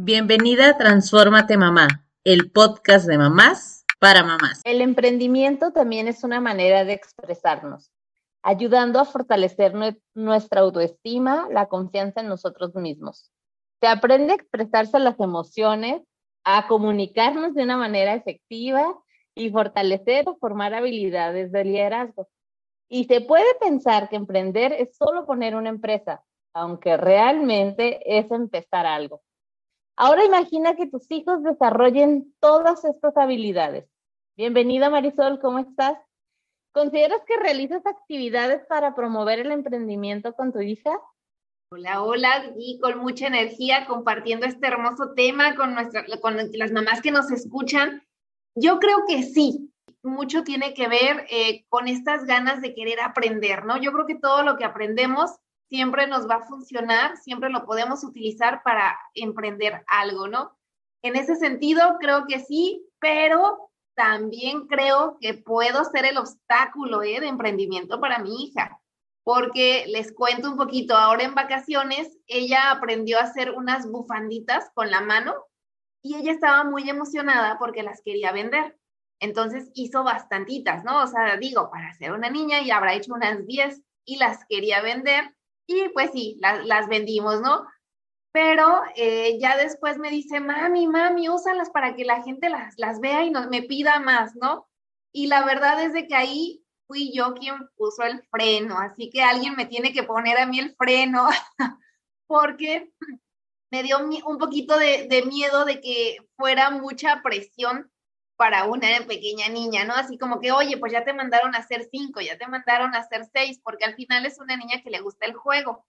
Bienvenida a Transfórmate Mamá, el podcast de mamás para mamás. El emprendimiento también es una manera de expresarnos, ayudando a fortalecer nuestra autoestima, la confianza en nosotros mismos. Se aprende a expresarse las emociones, a comunicarnos de una manera efectiva y fortalecer o formar habilidades de liderazgo. Y se puede pensar que emprender es solo poner una empresa, aunque realmente es empezar algo. Ahora imagina que tus hijos desarrollen todas estas habilidades. Bienvenida Marisol, ¿cómo estás? ¿Consideras que realizas actividades para promover el emprendimiento con tu hija? Hola, hola, y con mucha energía compartiendo este hermoso tema con, nuestra, con las mamás que nos escuchan. Yo creo que sí, mucho tiene que ver eh, con estas ganas de querer aprender, ¿no? Yo creo que todo lo que aprendemos siempre nos va a funcionar, siempre lo podemos utilizar para emprender algo, ¿no? En ese sentido, creo que sí, pero también creo que puedo ser el obstáculo ¿eh? de emprendimiento para mi hija, porque les cuento un poquito, ahora en vacaciones, ella aprendió a hacer unas bufanditas con la mano y ella estaba muy emocionada porque las quería vender. Entonces hizo bastantitas, ¿no? O sea, digo, para ser una niña y habrá hecho unas 10 y las quería vender y pues sí, las vendimos, ¿no? Pero eh, ya después me dice, mami, mami, úsalas para que la gente las, las vea y no, me pida más, ¿no? Y la verdad es de que ahí fui yo quien puso el freno, así que alguien me tiene que poner a mí el freno, porque me dio un poquito de, de miedo de que fuera mucha presión para una pequeña niña, ¿no? Así como que, oye, pues ya te mandaron a hacer cinco, ya te mandaron a hacer seis, porque al final es una niña que le gusta el juego,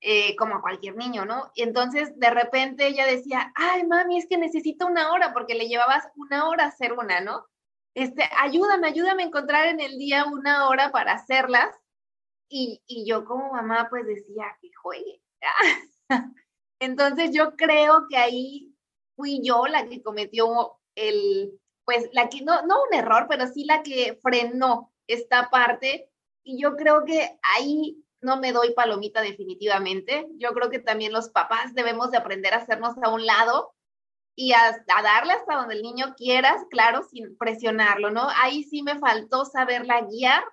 eh, como a cualquier niño, ¿no? Y entonces de repente ella decía, ay, mami, es que necesito una hora, porque le llevabas una hora a hacer una, ¿no? Este, ayúdame, ayúdame a encontrar en el día una hora para hacerlas. Y, y yo como mamá, pues decía, que juegue. entonces yo creo que ahí fui yo la que cometió el pues la que, no, no un error, pero sí la que frenó esta parte. Y yo creo que ahí no me doy palomita definitivamente. Yo creo que también los papás debemos de aprender a hacernos a un lado y a, darle hasta donde el niño quieras, claro, sin presionarlo, ¿no? Ahí sí me faltó saberla guiar,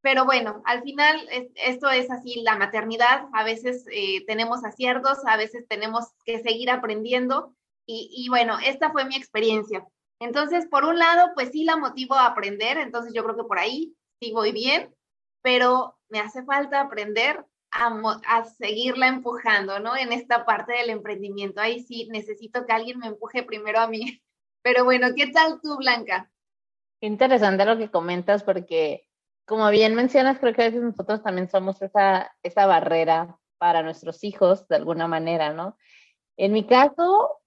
pero bueno, al final esto es así, la maternidad, a veces eh, tenemos aciertos, a veces tenemos que seguir aprendiendo y bueno, esta fue mi experiencia. Entonces, por un lado, pues sí la motivo a aprender, entonces yo creo que por ahí sí voy bien, pero me hace falta aprender a, seguirla empujando, ¿no? En esta parte del emprendimiento. Ahí sí necesito que alguien me empuje primero a mí. Pero bueno, ¿qué tal tú, Blanca? Interesante lo que comentas porque, como bien mencionas, creo que a veces nosotros también somos esa, esa barrera para nuestros hijos de alguna manera, ¿no? En mi caso,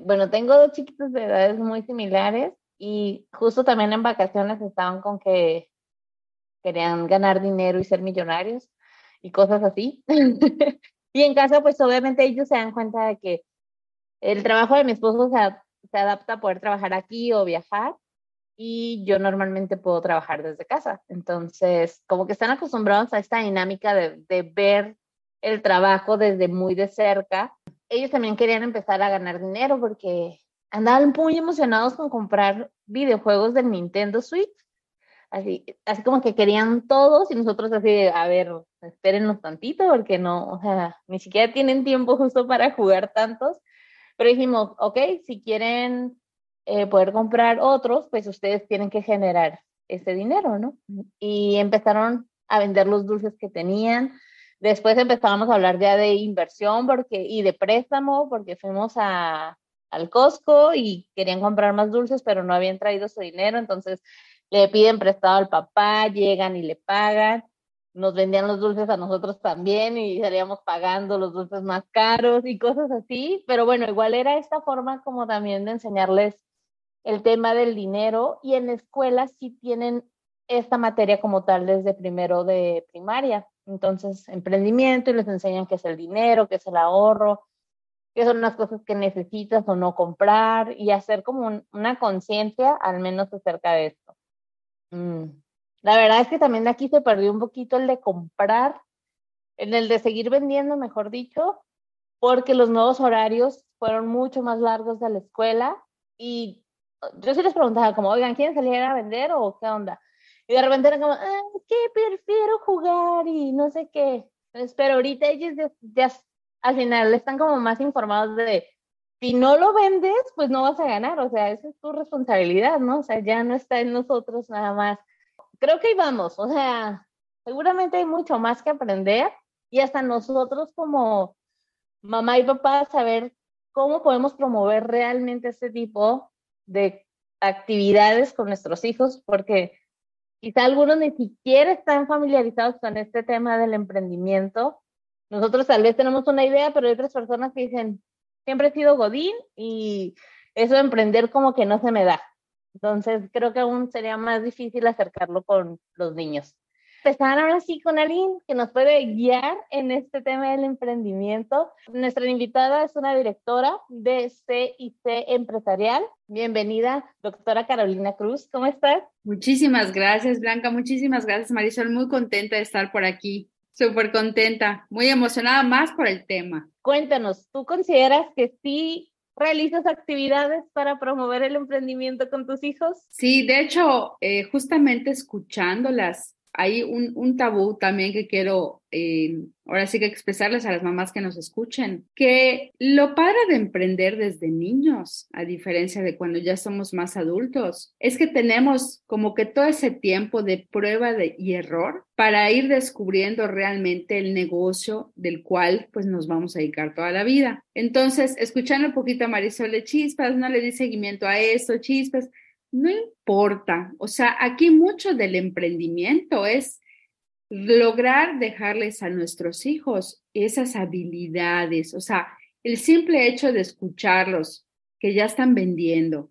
bueno, tengo dos chiquitos de edades muy similares y justo también en vacaciones estaban con que querían ganar dinero y ser millonarios y cosas así. y en casa, pues obviamente ellos se dan cuenta de que el trabajo de mi esposo se, se adapta a poder trabajar aquí o viajar y yo normalmente puedo trabajar desde casa. Entonces, como que están acostumbrados a esta dinámica de, de ver el trabajo desde muy de cerca ellos también querían empezar a ganar dinero porque andaban muy emocionados con comprar videojuegos del Nintendo Switch. Así, así como que querían todos y nosotros así, a ver, espérenos tantito porque no, o sea, ni siquiera tienen tiempo justo para jugar tantos. Pero dijimos, ok, si quieren eh, poder comprar otros, pues ustedes tienen que generar ese dinero, ¿no? Y empezaron a vender los dulces que tenían, Después empezábamos a hablar ya de inversión porque, y de préstamo, porque fuimos a, al Costco y querían comprar más dulces, pero no habían traído su dinero, entonces le piden prestado al papá, llegan y le pagan, nos vendían los dulces a nosotros también y salíamos pagando los dulces más caros y cosas así, pero bueno, igual era esta forma como también de enseñarles el tema del dinero. Y en la escuela sí tienen esta materia como tal desde primero de primaria. Entonces, emprendimiento y les enseñan qué es el dinero, qué es el ahorro, qué son las cosas que necesitas o no comprar y hacer como una conciencia al menos acerca de esto. Mm. La verdad es que también de aquí se perdió un poquito el de comprar, en el de seguir vendiendo, mejor dicho, porque los nuevos horarios fueron mucho más largos de la escuela y yo sí les preguntaba como, oigan, ¿quieren salir a vender o qué onda? De repente era como, ¿qué prefiero jugar? Y no sé qué. pero ahorita ellos ya, al final están como más informados de, si no lo vendes, pues no vas a ganar. O sea, esa es tu responsabilidad, ¿no? O sea, ya no está en nosotros nada más. Creo que ahí vamos. O sea, seguramente hay mucho más que aprender y hasta nosotros como mamá y papá saber cómo podemos promover realmente este tipo de actividades con nuestros hijos, porque quizá algunos ni siquiera están familiarizados con este tema del emprendimiento. Nosotros tal vez tenemos una idea, pero hay otras personas que dicen, siempre he sido Godín y eso de emprender como que no se me da. Entonces creo que aún sería más difícil acercarlo con los niños empezar ahora sí con alguien que nos puede guiar en este tema del emprendimiento. Nuestra invitada es una directora de CIC Empresarial. Bienvenida, doctora Carolina Cruz. ¿Cómo estás? Muchísimas gracias, Blanca. Muchísimas gracias, Marisol. Muy contenta de estar por aquí. Súper contenta, muy emocionada más por el tema. Cuéntanos, ¿tú consideras que sí realizas actividades para promover el emprendimiento con tus hijos? Sí, de hecho, eh, justamente escuchándolas hay un, tabú también que quiero eh, ahora sí que expresarles a las mamás que nos escuchen, que lo padre de emprender desde niños, a diferencia de cuando ya somos más adultos, es que tenemos como que todo ese tiempo de prueba de, y error para ir descubriendo realmente el negocio del cual pues nos vamos a dedicar toda la vida. Entonces, escuchando un poquito a Marisol de Chispas, no le di seguimiento a esto, Chispas, no importa, o sea, aquí mucho del emprendimiento es lograr dejarles a nuestros hijos esas habilidades, o sea, el simple hecho de escucharlos, que ya están vendiendo,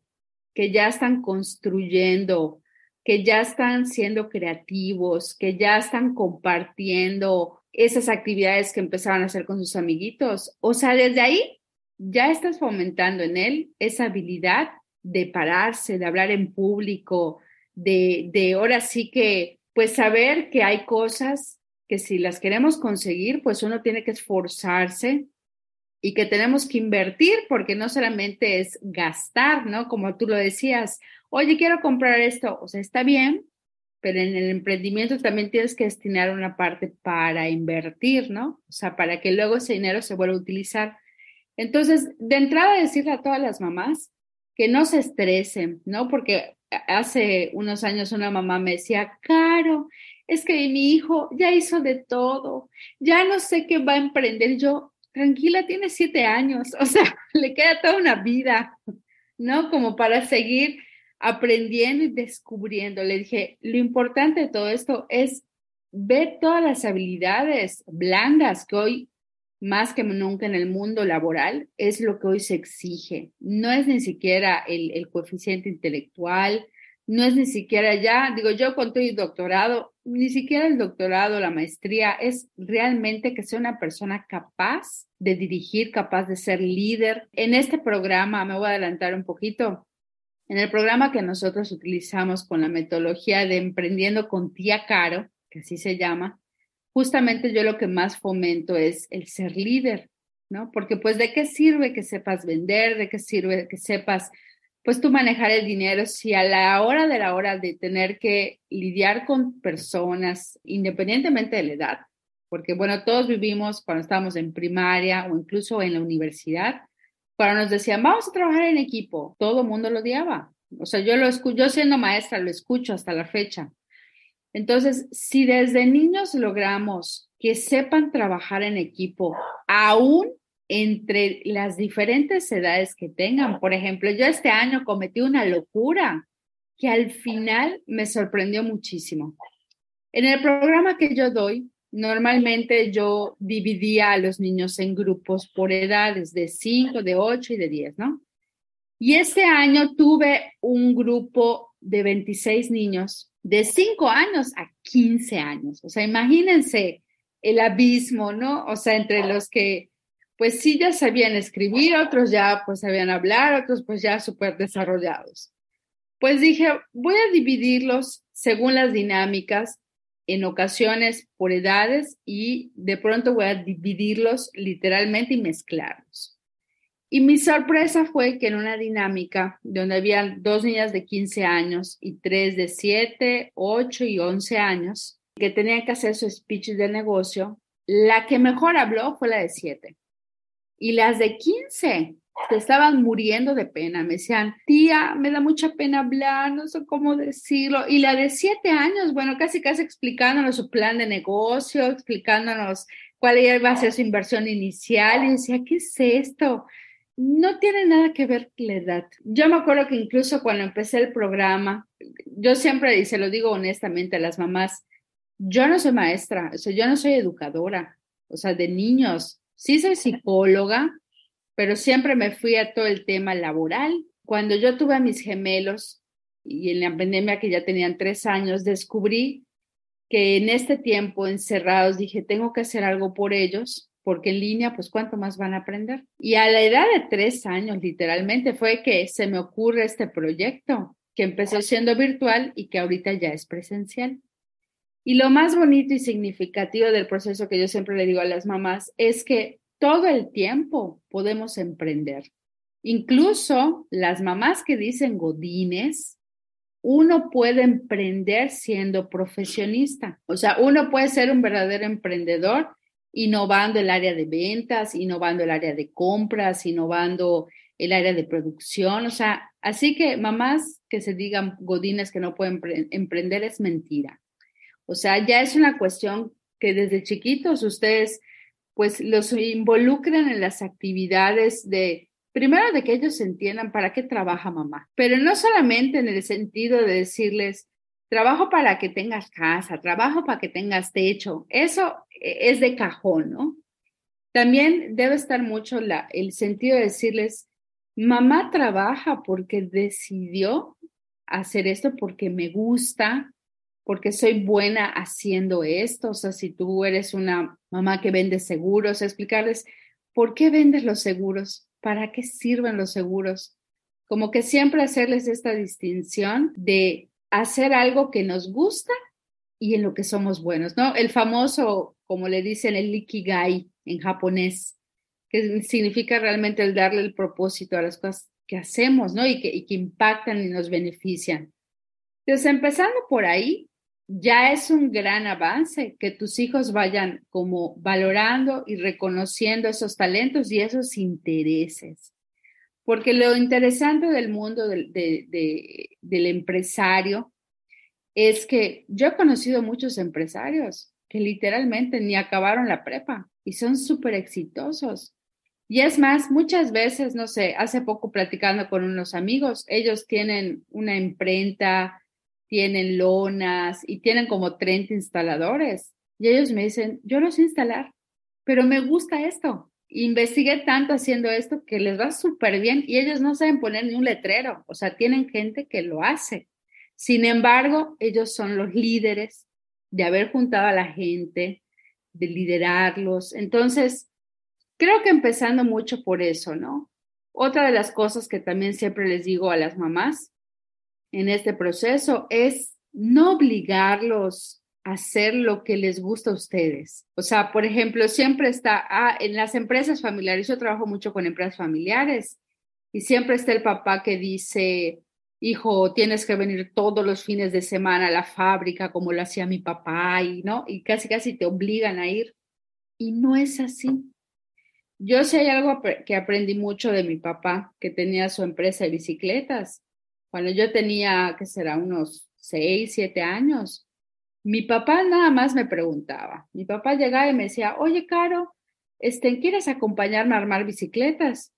que ya están construyendo, que ya están siendo creativos, que ya están compartiendo esas actividades que empezaron a hacer con sus amiguitos. O sea, desde ahí ya estás fomentando en él esa habilidad de pararse, de hablar en público, de, de ahora sí que, pues saber que hay cosas que si las queremos conseguir, pues uno tiene que esforzarse y que tenemos que invertir porque no solamente es gastar, ¿no? Como tú lo decías, oye, quiero comprar esto, o sea, está bien, pero en el emprendimiento también tienes que destinar una parte para invertir, ¿no? O sea, para que luego ese dinero se vuelva a utilizar. Entonces, de entrada decirle a todas las mamás que no se estresen, ¿no? Porque hace unos años una mamá me decía, Caro, es que mi hijo ya hizo de todo, ya no sé qué va a emprender. Yo, tranquila, tiene siete años, o sea, le queda toda una vida, ¿no? Como para seguir aprendiendo y descubriendo. Le dije, lo importante de todo esto es ver todas las habilidades blandas que hoy más que nunca en el mundo laboral, es lo que hoy se exige. No es ni siquiera el, coeficiente intelectual, no es ni siquiera ya, digo yo con el doctorado, ni siquiera el doctorado, la maestría, es realmente que sea una persona capaz de dirigir, capaz de ser líder. En este programa, me voy a adelantar un poquito, en el programa que nosotros utilizamos con la metodología de Emprendiendo con Tía Caro, que así se llama, justamente yo lo que más fomento es el ser líder, ¿no? Porque pues de qué sirve que sepas vender, de qué sirve que sepas pues tú manejar el dinero si a la hora de la hora de tener que lidiar con personas, independientemente de la edad, porque bueno, todos vivimos cuando estábamos en primaria o incluso en la universidad, cuando nos decían, vamos a trabajar en equipo, todo el mundo lo odiaba. O sea, yo lo escucho, yo siendo maestra lo escucho hasta la fecha. Entonces, si desde niños logramos que sepan trabajar en equipo, aún entre las diferentes edades que tengan, por ejemplo, yo este año cometí una locura que al final me sorprendió muchísimo. En el programa que yo doy, normalmente yo dividía a los niños en grupos por edades de 5, de 8 y de 10, ¿no? Y este año tuve un grupo de 26 niños de 5 años a 15 años. O sea, imagínense el abismo, ¿no? O sea, entre los que pues sí ya sabían escribir, otros ya pues sabían hablar, otros pues ya súper desarrollados. Pues dije, voy a dividirlos según las dinámicas, en ocasiones por edades y de pronto voy a dividirlos literalmente y mezclarlos. Y mi sorpresa fue que en una dinámica donde había dos niñas de 15 años y tres de 7, 8 y 11 años, que tenían que hacer su speech de negocio, la que mejor habló fue la de 7. Y las de 15 se estaban muriendo de pena. Me decían, tía, me da mucha pena hablar, no sé cómo decirlo. Y la de 7 años, bueno, casi casi explicándonos su plan de negocio, explicándonos cuál iba a ser su inversión inicial. Y decía, ¿qué es esto? No tiene nada que ver la edad. Yo me acuerdo que incluso cuando empecé el programa, yo siempre, y se lo digo honestamente a las mamás, yo no soy maestra, o sea, yo no soy educadora, o sea, de niños. Sí soy psicóloga, pero siempre me fui a todo el tema laboral. Cuando yo tuve a mis gemelos y en la pandemia que ya tenían tres años, descubrí que en este tiempo encerrados dije, tengo que hacer algo por ellos porque en línea, pues cuánto más van a aprender. Y a la edad de tres años, literalmente, fue que se me ocurre este proyecto, que empezó siendo virtual y que ahorita ya es presencial. Y lo más bonito y significativo del proceso que yo siempre le digo a las mamás es que todo el tiempo podemos emprender. Incluso las mamás que dicen godines, uno puede emprender siendo profesionista. O sea, uno puede ser un verdadero emprendedor innovando el área de ventas, innovando el área de compras, innovando el área de producción. O sea, así que mamás que se digan godines que no pueden emprender es mentira. O sea, ya es una cuestión que desde chiquitos ustedes pues los involucren en las actividades de, primero de que ellos entiendan para qué trabaja mamá, pero no solamente en el sentido de decirles, trabajo para que tengas casa, trabajo para que tengas techo, eso es de cajón, ¿no? También debe estar mucho la, el sentido de decirles, mamá trabaja porque decidió hacer esto porque me gusta, porque soy buena haciendo esto. O sea, si tú eres una mamá que vende seguros, explicarles, ¿por qué vendes los seguros? ¿Para qué sirven los seguros? Como que siempre hacerles esta distinción de hacer algo que nos gusta y en lo que somos buenos, ¿no? El famoso, como le dicen, el ikigai en japonés, que significa realmente el darle el propósito a las cosas que hacemos, ¿no? Y que, impactan y nos benefician. Entonces, empezando por ahí, ya es un gran avance que tus hijos vayan como valorando y reconociendo esos talentos y esos intereses. Porque lo interesante del mundo del, empresario es que yo he conocido muchos empresarios que literalmente ni acabaron la prepa y son súper exitosos. Y es más, muchas veces, no sé, hace poco platicando con unos amigos, ellos tienen una imprenta, tienen lonas y tienen como 30 instaladores. Y ellos me dicen, yo no sé instalar, pero me gusta esto investigué tanto haciendo esto que les va súper bien y ellos no saben poner ni un letrero, o sea, tienen gente que lo hace. Sin embargo, ellos son los líderes de haber juntado a la gente, de liderarlos. Entonces, creo que empezando mucho por eso, ¿no? Otra de las cosas que también siempre les digo a las mamás en este proceso es no obligarlos hacer lo que les gusta a ustedes. O sea, por ejemplo, siempre está ah, en las empresas familiares, yo trabajo mucho con empresas familiares y siempre está el papá que dice, hijo, tienes que venir todos los fines de semana a la fábrica como lo hacía mi papá y no, y casi casi te obligan a ir. Y no es así. Yo sé algo que aprendí mucho de mi papá, que tenía su empresa de bicicletas. Cuando yo tenía, ¿qué será? Unos seis, siete años mi papá nada más me preguntaba. Mi papá llegaba y me decía, oye, Caro, este, ¿quieres acompañarme a armar bicicletas?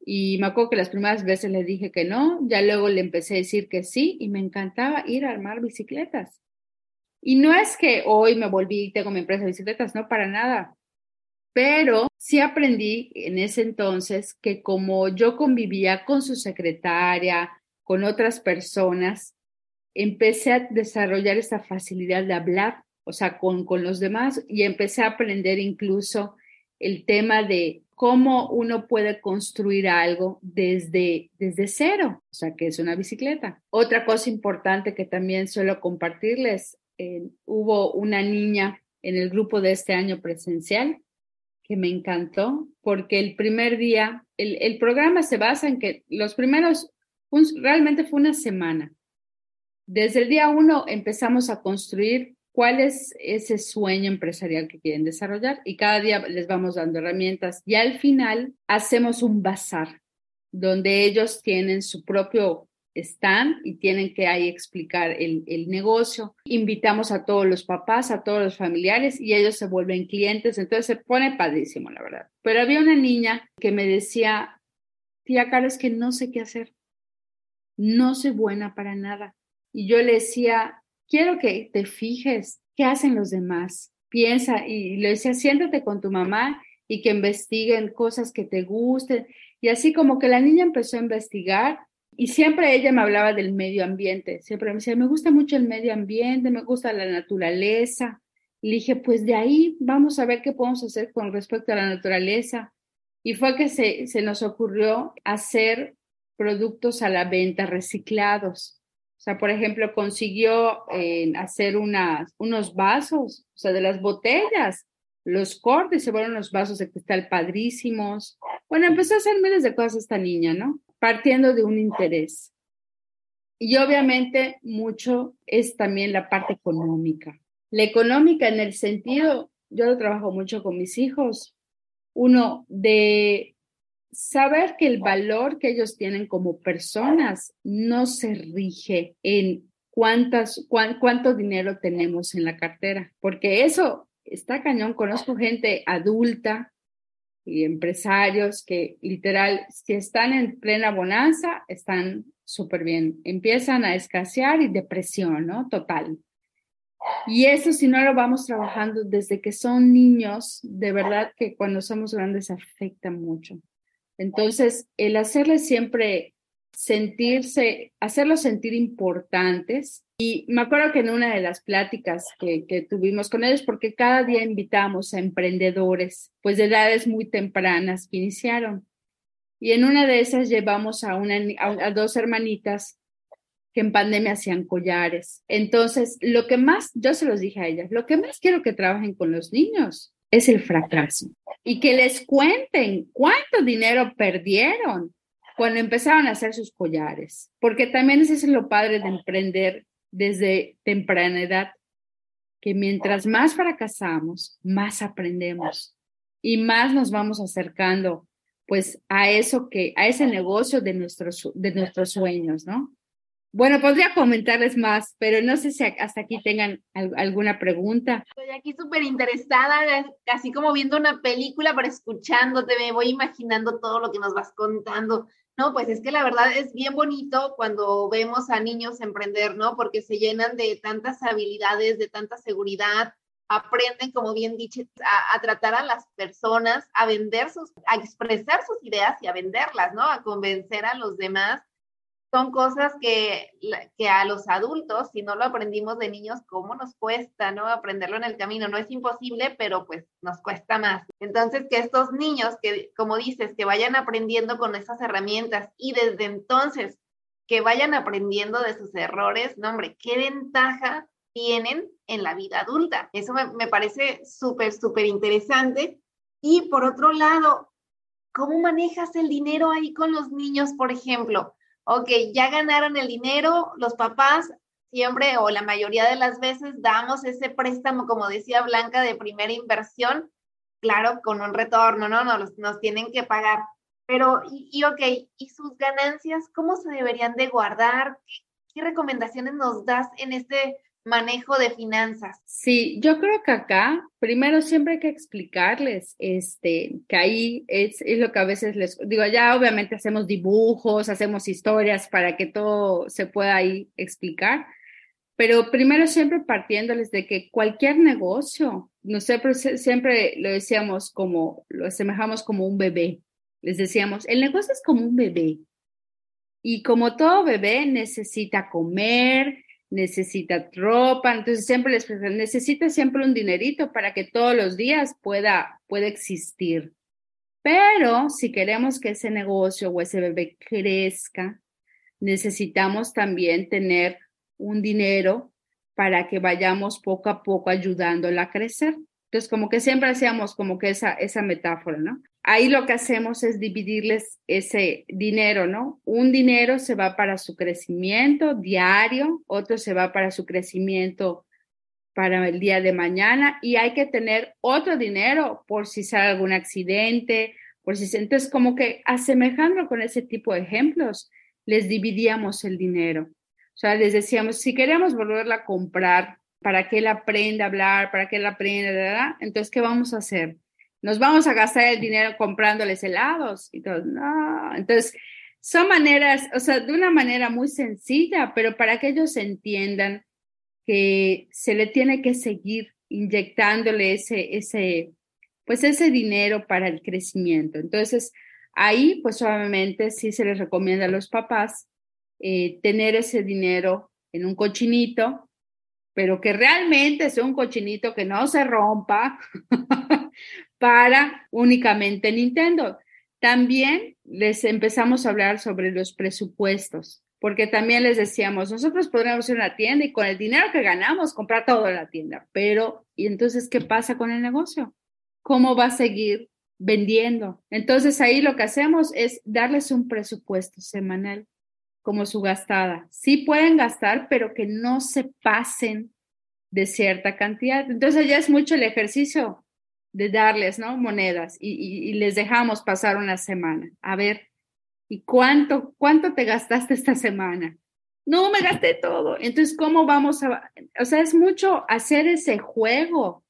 Y me acuerdo que las primeras veces le dije que no, ya luego le empecé a decir que sí y me encantaba ir a armar bicicletas. Y no es que hoy me volví y tengo mi empresa de bicicletas, no para nada. Pero sí aprendí en ese entonces que como yo convivía con su secretaria, con otras personas, empecé a desarrollar esa facilidad de hablar, o sea, con, con los demás y empecé a aprender incluso el tema de cómo uno puede construir algo desde, desde cero, o sea, que es una bicicleta. Otra cosa importante que también suelo compartirles, hubo una niña en el grupo de este año presencial que me encantó, porque el primer día, el, el programa se basa en que los primeros, realmente fue una semana. Desde el día uno empezamos a construir cuál es ese sueño empresarial que quieren desarrollar y cada día les vamos dando herramientas y al final hacemos un bazar donde ellos tienen su propio stand y tienen que ahí explicar el, negocio. Invitamos a todos los papás, a todos los familiares y ellos se vuelven clientes, entonces se pone padrísimo, la verdad. Pero había una niña que me decía, tía Carlos, que no sé qué hacer, no soy buena para nada. Y yo le decía, quiero que te fijes qué hacen los demás. Piensa y le decía, siéntate con tu mamá y que investiguen cosas que te gusten. Y así como que la niña empezó a investigar y siempre ella me hablaba del medio ambiente. Siempre me decía, me gusta mucho el medio ambiente, me gusta la naturaleza. Le dije, pues de ahí vamos a ver qué podemos hacer con respecto a la naturaleza. Y fue que se, se nos ocurrió hacer productos a la venta reciclados. O sea, por ejemplo, consiguió eh, hacer unas, unos vasos, o sea, de las botellas, los cortes, se fueron los vasos de cristal padrísimos. Bueno, empezó a hacer miles de cosas esta niña, ¿no? Partiendo de un interés. Y obviamente mucho es también la parte económica. La económica en el sentido, yo lo trabajo mucho con mis hijos, uno de saber que el valor que ellos tienen como personas no se rige en cuántas, cuánto dinero tenemos en la cartera, porque eso está cañón. Conozco gente adulta y empresarios que literal, si están en plena bonanza, están súper bien. Empiezan a escasear y depresión, ¿no? Total. Y eso si no lo vamos trabajando desde que son niños, de verdad que cuando somos grandes afecta mucho. Entonces, el hacerles siempre sentirse, hacerlos sentir importantes. Y me acuerdo que en una de las pláticas que, que, tuvimos con ellos, porque cada día invitamos a emprendedores, pues de edades muy tempranas que iniciaron. Y en una de esas llevamos a, una, a dos hermanitas que en pandemia hacían collares. Entonces, lo que más, yo se los dije a ellas, lo que más quiero que trabajen con los niños es el fracaso. Y que les cuenten cuánto dinero perdieron cuando empezaron a hacer sus collares. Porque también ese es lo padre de emprender desde temprana edad, que mientras más fracasamos, más aprendemos y más nos vamos acercando pues a eso que, a ese negocio de nuestros, de nuestros sueños, ¿no? Bueno, podría comentarles más, pero no sé si hasta aquí tengan alguna pregunta. Estoy aquí súper interesada, casi como viendo una película, pero escuchándote, me voy imaginando todo lo que nos vas contando. No, pues es que la verdad es bien bonito cuando vemos a niños emprender, ¿no? Porque se llenan de tantas habilidades, de tanta seguridad, aprenden, como bien dicho, a, a, tratar a las personas, a vender sus, a expresar sus ideas y a venderlas, ¿no? A convencer a los demás son cosas que, que a los adultos, si no lo aprendimos de niños, ¿cómo nos cuesta, no? Aprenderlo en el camino. No es imposible, pero pues nos cuesta más. Entonces, que estos niños, que como dices, que vayan aprendiendo con esas herramientas y desde entonces que vayan aprendiendo de sus errores, no, hombre, qué ventaja tienen en la vida adulta. Eso me, me parece súper, súper interesante. Y por otro lado, ¿cómo manejas el dinero ahí con los niños, por ejemplo? Ok, ya ganaron el dinero, los papás siempre o la mayoría de las veces damos ese préstamo, como decía Blanca, de primera inversión, claro, con un retorno, ¿no? Nos, nos tienen que pagar. Pero, y, y, ok, ¿y sus ganancias cómo se deberían de guardar? ¿Qué, qué recomendaciones nos das en este manejo de finanzas. Sí, yo creo que acá, primero siempre hay que explicarles, este, que ahí es, es, lo que a veces les digo, ya obviamente hacemos dibujos, hacemos historias para que todo se pueda ahí explicar, pero primero siempre partiéndoles de que cualquier negocio, nosotros siempre lo decíamos como, lo asemejamos como un bebé, les decíamos, el negocio es como un bebé. Y como todo bebé necesita comer, necesita ropa, entonces siempre les necesita siempre un dinerito para que todos los días pueda, pueda existir. Pero si queremos que ese negocio o ese bebé crezca, necesitamos también tener un dinero para que vayamos poco a poco ayudándola a crecer. Entonces, como que siempre hacíamos como que esa, esa metáfora, ¿no? Ahí lo que hacemos es dividirles ese dinero, ¿no? Un dinero se va para su crecimiento diario, otro se va para su crecimiento para el día de mañana y hay que tener otro dinero por si sale algún accidente, por si entonces como que asemejando con ese tipo de ejemplos, les dividíamos el dinero. O sea, les decíamos, si queremos volverla a comprar para que él aprenda a hablar, para que él aprenda, ¿verdad? Entonces, ¿qué vamos a hacer? Nos vamos a gastar el dinero comprándoles helados y todo. No, entonces, son maneras, o sea, de una manera muy sencilla, pero para que ellos entiendan que se le tiene que seguir inyectándole ese, ese, pues ese dinero para el crecimiento. Entonces, ahí, pues obviamente sí se les recomienda a los papás eh, tener ese dinero en un cochinito pero que realmente sea un cochinito que no se rompa para únicamente Nintendo. También les empezamos a hablar sobre los presupuestos, porque también les decíamos, nosotros podríamos ir a una tienda y con el dinero que ganamos comprar toda la tienda, pero ¿y entonces qué pasa con el negocio? ¿Cómo va a seguir vendiendo? Entonces ahí lo que hacemos es darles un presupuesto semanal como su gastada. Sí pueden gastar, pero que no se pasen de cierta cantidad. Entonces ya es mucho el ejercicio de darles, ¿no? Monedas y, les dejamos pasar una semana. A ver, ¿y cuánto, cuánto te gastaste esta semana? No, me gasté todo. Entonces, ¿cómo vamos a...? O sea, es mucho hacer ese juego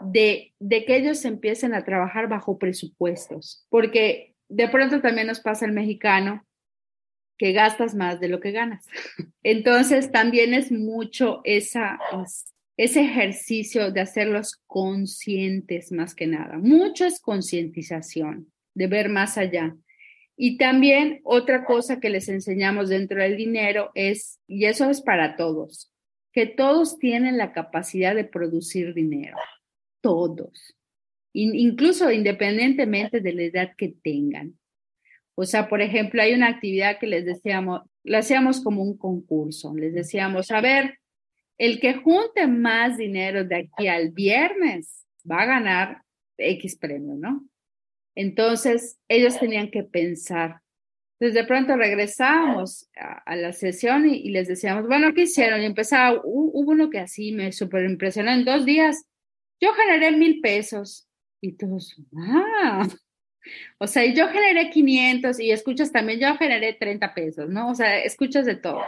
de, de que ellos empiecen a trabajar bajo presupuestos, porque de pronto también nos pasa el mexicano que gastas más de lo que ganas. Entonces, también es mucho esa, ese ejercicio de hacerlos conscientes más que nada. Mucho es concientización, de ver más allá. Y también otra cosa que les enseñamos dentro del dinero es, y eso es para todos, que todos tienen la capacidad de producir dinero, todos, incluso independientemente de la edad que tengan. O sea, por ejemplo, hay una actividad que les decíamos, lo hacíamos como un concurso. Les decíamos, a ver, el que junte más dinero de aquí al viernes va a ganar X premio, ¿no? Entonces, ellos tenían que pensar. Entonces, de pronto regresamos a, la sesión y, les decíamos, bueno, ¿qué hicieron? Y empezaba, hubo uno que así me súper impresionó. En dos días, yo generé mil pesos. Y todos, ah, o sea, yo generé 500 y escuchas también, yo generé 30 pesos, ¿no? O sea, escuchas de todo.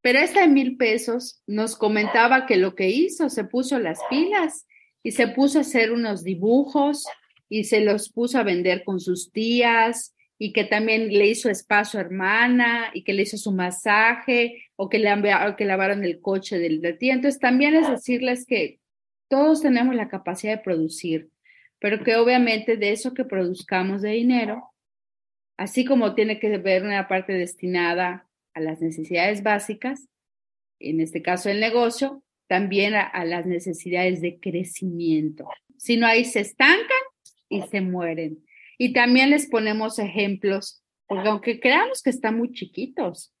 Pero esta de mil pesos nos comentaba que lo que hizo, se puso las pilas y se puso a hacer unos dibujos y se los puso a vender con sus tías y que también le hizo espacio a hermana y que le hizo su masaje o que le o que lavaron el coche del, del tía. Entonces también es decirles que todos tenemos la capacidad de producir pero que obviamente de eso que produzcamos de dinero, así como tiene que ver una parte destinada a las necesidades básicas, en este caso el negocio, también a, las necesidades de crecimiento. Si no, ahí se estancan y se mueren. Y también les ponemos ejemplos, porque aunque creamos que están muy chiquitos,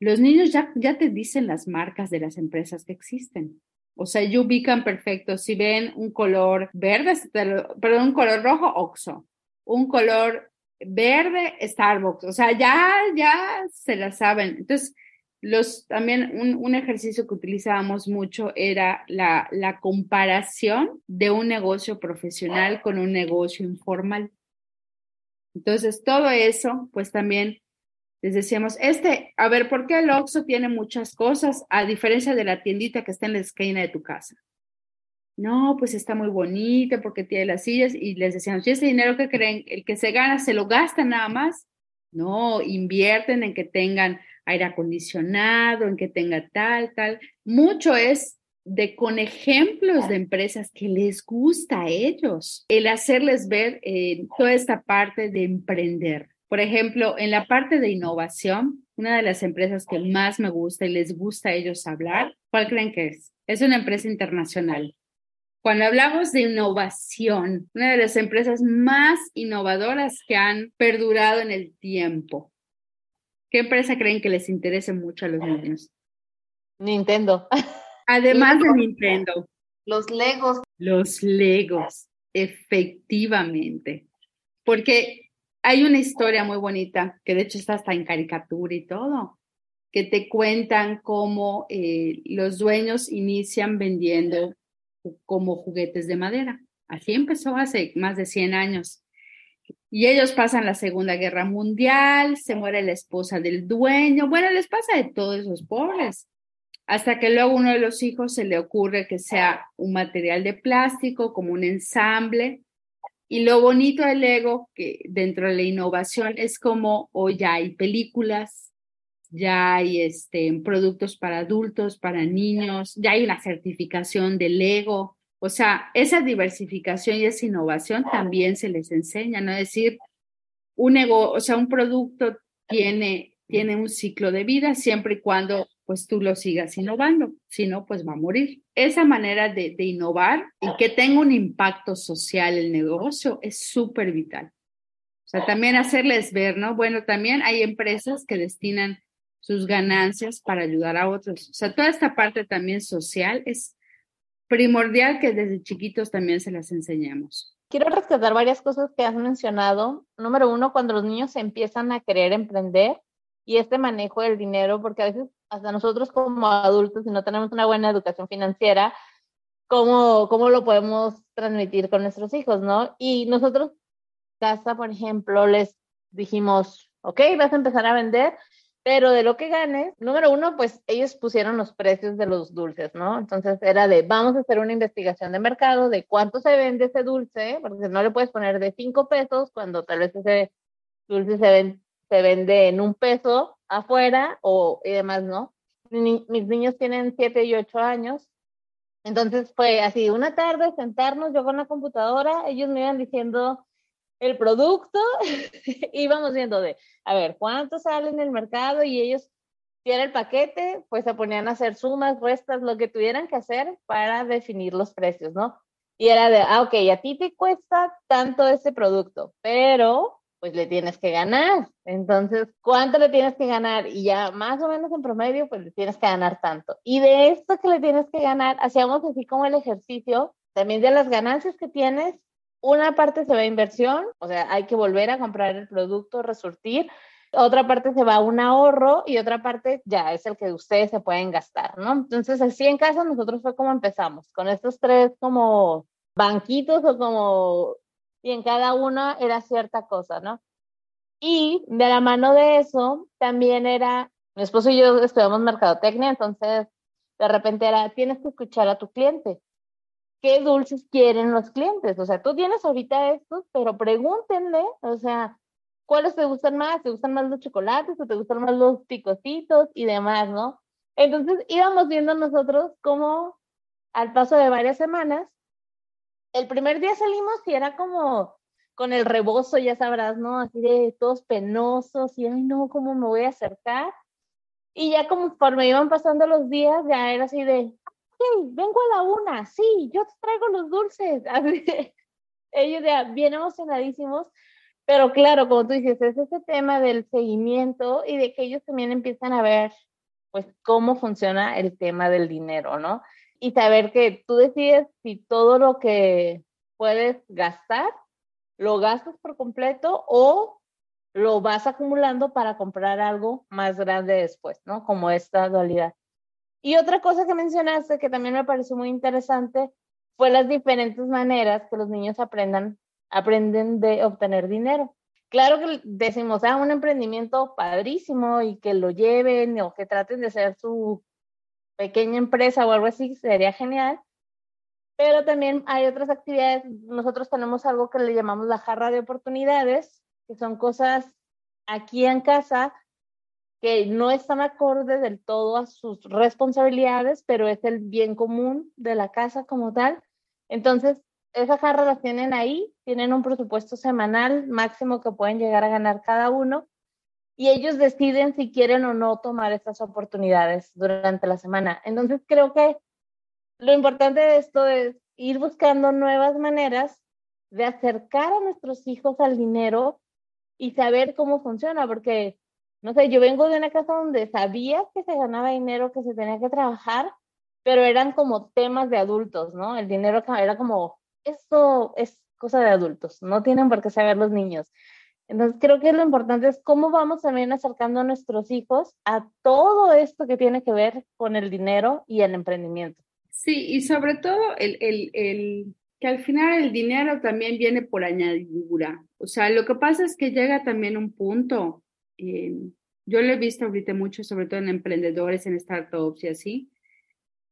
los niños ya, ya te dicen las marcas de las empresas que existen. O sea, ellos ubican perfecto. Si ven un color verde, perdón, un color rojo, Oxo. Un color verde, Starbucks. O sea, ya, ya se la saben. Entonces, los, también un, un ejercicio que utilizábamos mucho era la, la comparación de un negocio profesional con un negocio informal. Entonces, todo eso, pues también les decíamos, este, a ver, ¿por qué el Oxxo tiene muchas cosas a diferencia de la tiendita que está en la esquina de tu casa? No, pues está muy bonita porque tiene las sillas y les decíamos, ¿y ese dinero que creen? El que se gana, ¿se lo gastan nada más? No, invierten en que tengan aire acondicionado, en que tenga tal, tal. Mucho es de con ejemplos de empresas que les gusta a ellos, el hacerles ver eh, toda esta parte de emprender. Por ejemplo, en la parte de innovación, una de las empresas que más me gusta y les gusta a ellos hablar, ¿cuál creen que es? Es una empresa internacional. Cuando hablamos de innovación, una de las empresas más innovadoras que han perdurado en el tiempo. ¿Qué empresa creen que les interese mucho a los niños? Nintendo. Además de Nintendo. Los legos. Los legos, efectivamente. Porque hay una historia muy bonita, que de hecho está hasta en caricatura y todo, que te cuentan cómo eh, los dueños inician vendiendo como juguetes de madera. Así empezó hace más de 100 años. Y ellos pasan la Segunda Guerra Mundial, se muere la esposa del dueño, bueno, les pasa de todos esos pobres, hasta que luego uno de los hijos se le ocurre que sea un material de plástico, como un ensamble. Y lo bonito del Lego, que dentro de la innovación es como hoy ya hay películas, ya hay este, productos para adultos, para niños, ya hay una certificación de Lego, o sea, esa diversificación y esa innovación también se les enseña, ¿no? Es decir, un ego, o sea, un producto tiene, tiene un ciclo de vida siempre y cuando pues tú lo sigas innovando, si no, pues va a morir. Esa manera de, de innovar y que tenga un impacto social el negocio es súper vital. O sea, también hacerles ver, ¿no? Bueno, también hay empresas que destinan sus ganancias para ayudar a otros. O sea, toda esta parte también social es primordial que desde chiquitos también se las enseñemos. Quiero rescatar varias cosas que has mencionado. Número uno, cuando los niños empiezan a querer emprender y este manejo del dinero, porque a veces hasta nosotros como adultos, si no tenemos una buena educación financiera, ¿cómo, cómo lo podemos transmitir con nuestros hijos, no? Y nosotros, casa, por ejemplo, les dijimos, ok, vas a empezar a vender, pero de lo que ganes, número uno, pues ellos pusieron los precios de los dulces, ¿no? Entonces era de, vamos a hacer una investigación de mercado de cuánto se vende ese dulce, porque no le puedes poner de cinco pesos cuando tal vez ese dulce se, se vende en un peso afuera o y demás, ¿no? mis niños tienen siete y ocho años, entonces fue así, una tarde sentarnos yo con la computadora, ellos me iban diciendo el producto, íbamos viendo de, a ver, cuánto sale en el mercado y ellos, si era el paquete, pues se ponían a hacer sumas, restas, lo que tuvieran que hacer para definir los precios, ¿no? Y era de, ah, ok, a ti te cuesta tanto ese producto, pero pues le tienes que ganar. Entonces, ¿cuánto le tienes que ganar? Y ya más o menos en promedio, pues le tienes que ganar tanto. Y de esto que le tienes que ganar, hacíamos así como el ejercicio, también de las ganancias que tienes, una parte se va a inversión, o sea, hay que volver a comprar el producto, resurtir. Otra parte se va a un ahorro y otra parte ya es el que ustedes se pueden gastar, ¿no? Entonces, así en casa nosotros fue como empezamos, con estos tres como banquitos o como, y en cada uno era cierta cosa, ¿no? Y de la mano de eso también era, mi esposo y yo estudiamos mercadotecnia, entonces de repente era, tienes que escuchar a tu cliente qué dulces quieren los clientes. O sea, tú tienes ahorita estos, pero pregúntenle, o sea, ¿cuáles te gustan más? ¿Te gustan más los chocolates o te gustan más los picositos y demás, no? Entonces íbamos viendo nosotros cómo al paso de varias semanas, el primer día salimos y era como con el rebozo, ya sabrás, ¿no? Así de todos penosos y, ay, no, ¿cómo me voy a acercar? Y ya conforme iban pasando los días, ya era así de, vengo a la una, sí, yo te traigo los dulces. ellos ya bien emocionadísimos, pero claro, como tú dices, es ese tema del seguimiento y de que ellos también empiezan a ver, pues, cómo funciona el tema del dinero, ¿no? Y saber que tú decides si todo lo que puedes gastar, lo gastas por completo o lo vas acumulando para comprar algo más grande después, ¿no? Como esta dualidad. Y otra cosa que mencionaste que también me pareció muy interesante fue las diferentes maneras que los niños aprendan, aprenden de obtener dinero. Claro que decimos, ah, un emprendimiento padrísimo y que lo lleven o que traten de hacer su pequeña empresa o algo así, sería genial. Pero también hay otras actividades. Nosotros tenemos algo que le llamamos la jarra de oportunidades, que son cosas aquí en casa que no están acorde del todo a sus responsabilidades, pero es el bien común de la casa como tal. Entonces, esas jarras las tienen ahí, tienen un presupuesto semanal máximo que pueden llegar a ganar cada uno y ellos deciden si quieren o no tomar estas oportunidades durante la semana. Entonces, creo que lo importante de esto es ir buscando nuevas maneras de acercar a nuestros hijos al dinero y saber cómo funciona, porque no sé, yo vengo de una casa donde sabía que se ganaba dinero, que se tenía que trabajar, pero eran como temas de adultos, ¿no? El dinero era como, esto es cosa de adultos, no tienen por qué saber los niños. Entonces, creo que lo importante es cómo vamos también acercando a nuestros hijos a todo esto que tiene que ver con el dinero y el emprendimiento. Sí, y sobre todo el, el, el que al final el dinero también viene por añadidura. O sea, lo que pasa es que llega también un punto, yo lo he visto ahorita mucho, sobre todo en emprendedores, en startups y así,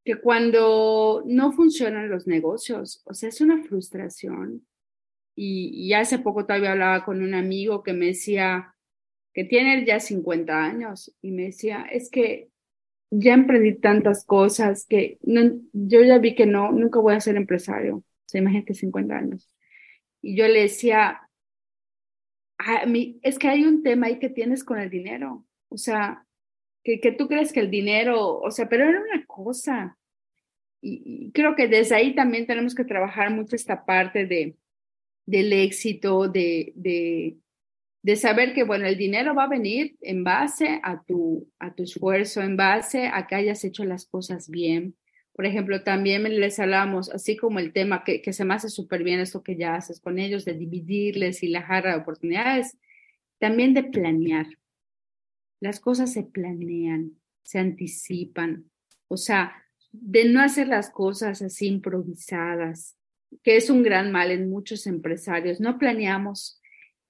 que cuando no funcionan los negocios, o sea, es una frustración. Y, y, hace poco todavía hablaba con un amigo que me decía que tiene ya 50 años y me decía, es que ya emprendí tantas cosas que yo ya vi que no, nunca voy a ser empresario. O sea, imagínate 50 años. Y yo le decía, a mí, es que hay un tema ahí que tienes con el dinero. O sea, que, tú crees que el dinero, o sea, pero era una cosa. Y, creo que desde ahí también tenemos que trabajar mucho esta parte de, del éxito, de, de, de saber que, bueno, el dinero va a venir en base a tu, a tu esfuerzo, en base a que hayas hecho las cosas bien. Por ejemplo, también les hablamos, así como el tema que, que se me hace súper bien esto que ya haces con ellos, de dividirles y la jarra de oportunidades, también de planear. Las cosas se planean, se anticipan. O sea, de no hacer las cosas así improvisadas, que es un gran mal en muchos empresarios. No planeamos.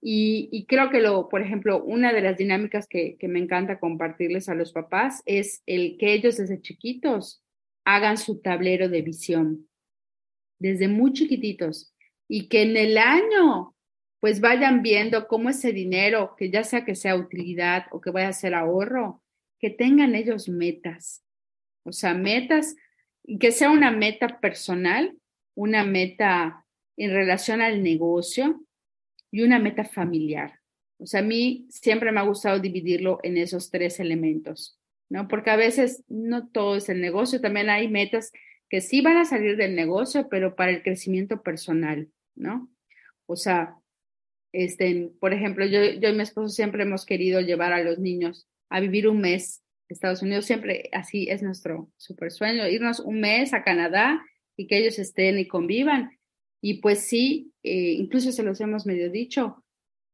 Y, creo que, lo, por ejemplo, una de las dinámicas que, que me encanta compartirles a los papás es el que ellos desde chiquitos hagan su tablero de visión, desde muy chiquititos, y que en el año pues vayan viendo cómo ese dinero, que ya sea que sea utilidad o que vaya a ser ahorro, que tengan ellos metas. O sea, metas, que sea una meta personal, una meta en relación al negocio y una meta familiar. O sea, a mí siempre me ha gustado dividirlo en esos tres elementos, ¿no? Porque a veces no todo es el negocio, también hay metas que sí van a salir del negocio, pero para el crecimiento personal, ¿no? O sea, este, por ejemplo, yo, yo y mi esposo siempre hemos querido llevar a los niños a vivir un mes. Estados Unidos siempre así es nuestro super sueño, irnos un mes a Canadá y que ellos estén y convivan. Y pues sí, eh, incluso se los hemos medio dicho,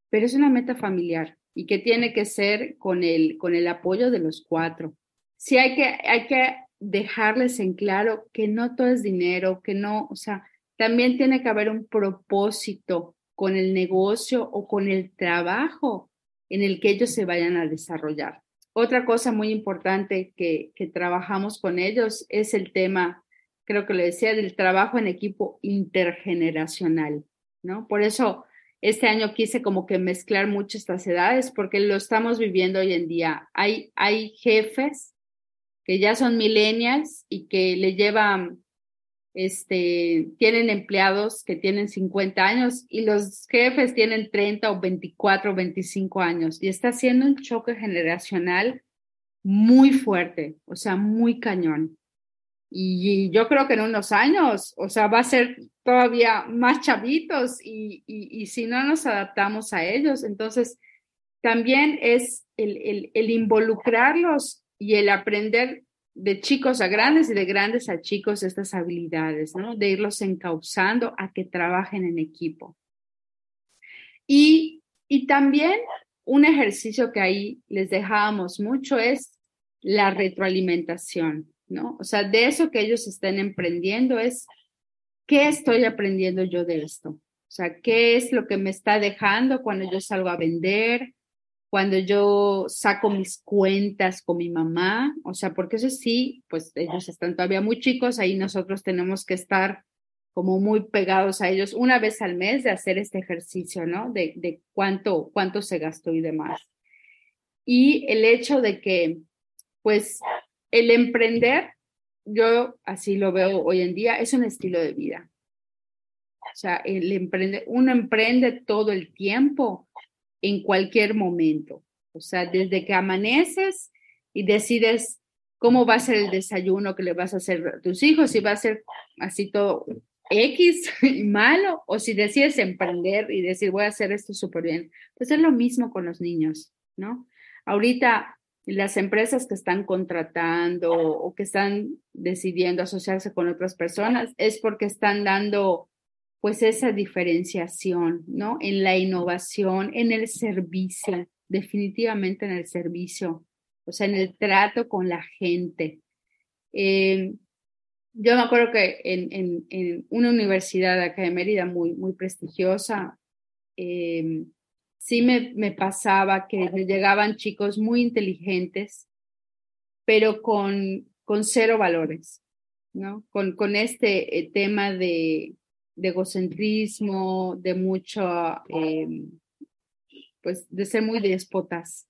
pero es una meta familiar y que tiene que ser con el, con el apoyo de los cuatro. Sí hay que, hay que dejarles en claro que no todo es dinero, que no, o sea, también tiene que haber un propósito con el negocio o con el trabajo en el que ellos se vayan a desarrollar. Otra cosa muy importante que, que trabajamos con ellos es el tema, creo que lo decía, del trabajo en equipo intergeneracional, ¿no? Por eso este año quise como que mezclar mucho estas edades porque lo estamos viviendo hoy en día. Hay, hay jefes que ya son millennials y que le llevan este, tienen empleados que tienen 50 años y los jefes tienen 30 o 24 o 25 años y está siendo un choque generacional muy fuerte, o sea, muy cañón. Y, yo creo que en unos años, o sea, va a ser todavía más chavitos y, y, si no nos adaptamos a ellos, entonces también es el, el, el involucrarlos y el aprender de chicos a grandes y de grandes a chicos estas habilidades, ¿no? De irlos encauzando a que trabajen en equipo. Y, y también un ejercicio que ahí les dejábamos mucho es la retroalimentación, ¿no? O sea, de eso que ellos estén emprendiendo es, ¿qué estoy aprendiendo yo de esto? O sea, ¿qué es lo que me está dejando cuando yo salgo a vender? cuando yo saco mis cuentas con mi mamá, o sea, porque eso sí, pues ellos están todavía muy chicos, ahí nosotros tenemos que estar como muy pegados a ellos una vez al mes de hacer este ejercicio, ¿no? De, de cuánto, cuánto se gastó y demás. Y el hecho de que, pues, el emprender, yo así lo veo hoy en día, es un estilo de vida. O sea, el emprende, uno emprende todo el tiempo en cualquier momento. O sea, desde que amaneces y decides cómo va a ser el desayuno que le vas a hacer a tus hijos, si va a ser así todo X y malo, o si decides emprender y decir voy a hacer esto súper bien. Pues es lo mismo con los niños, ¿no? Ahorita las empresas que están contratando o que están decidiendo asociarse con otras personas es porque están dando pues esa diferenciación, ¿no? En la innovación, en el servicio, definitivamente en el servicio, o sea, en el trato con la gente. Eh, yo me acuerdo que en, en, una universidad acá de Mérida muy, muy prestigiosa, eh, sí me, me, pasaba que llegaban chicos muy inteligentes, pero con, con cero valores, ¿no? Con, con este eh, tema de, de, egocentrismo, de mucho, eh, pues de ser muy déspotas.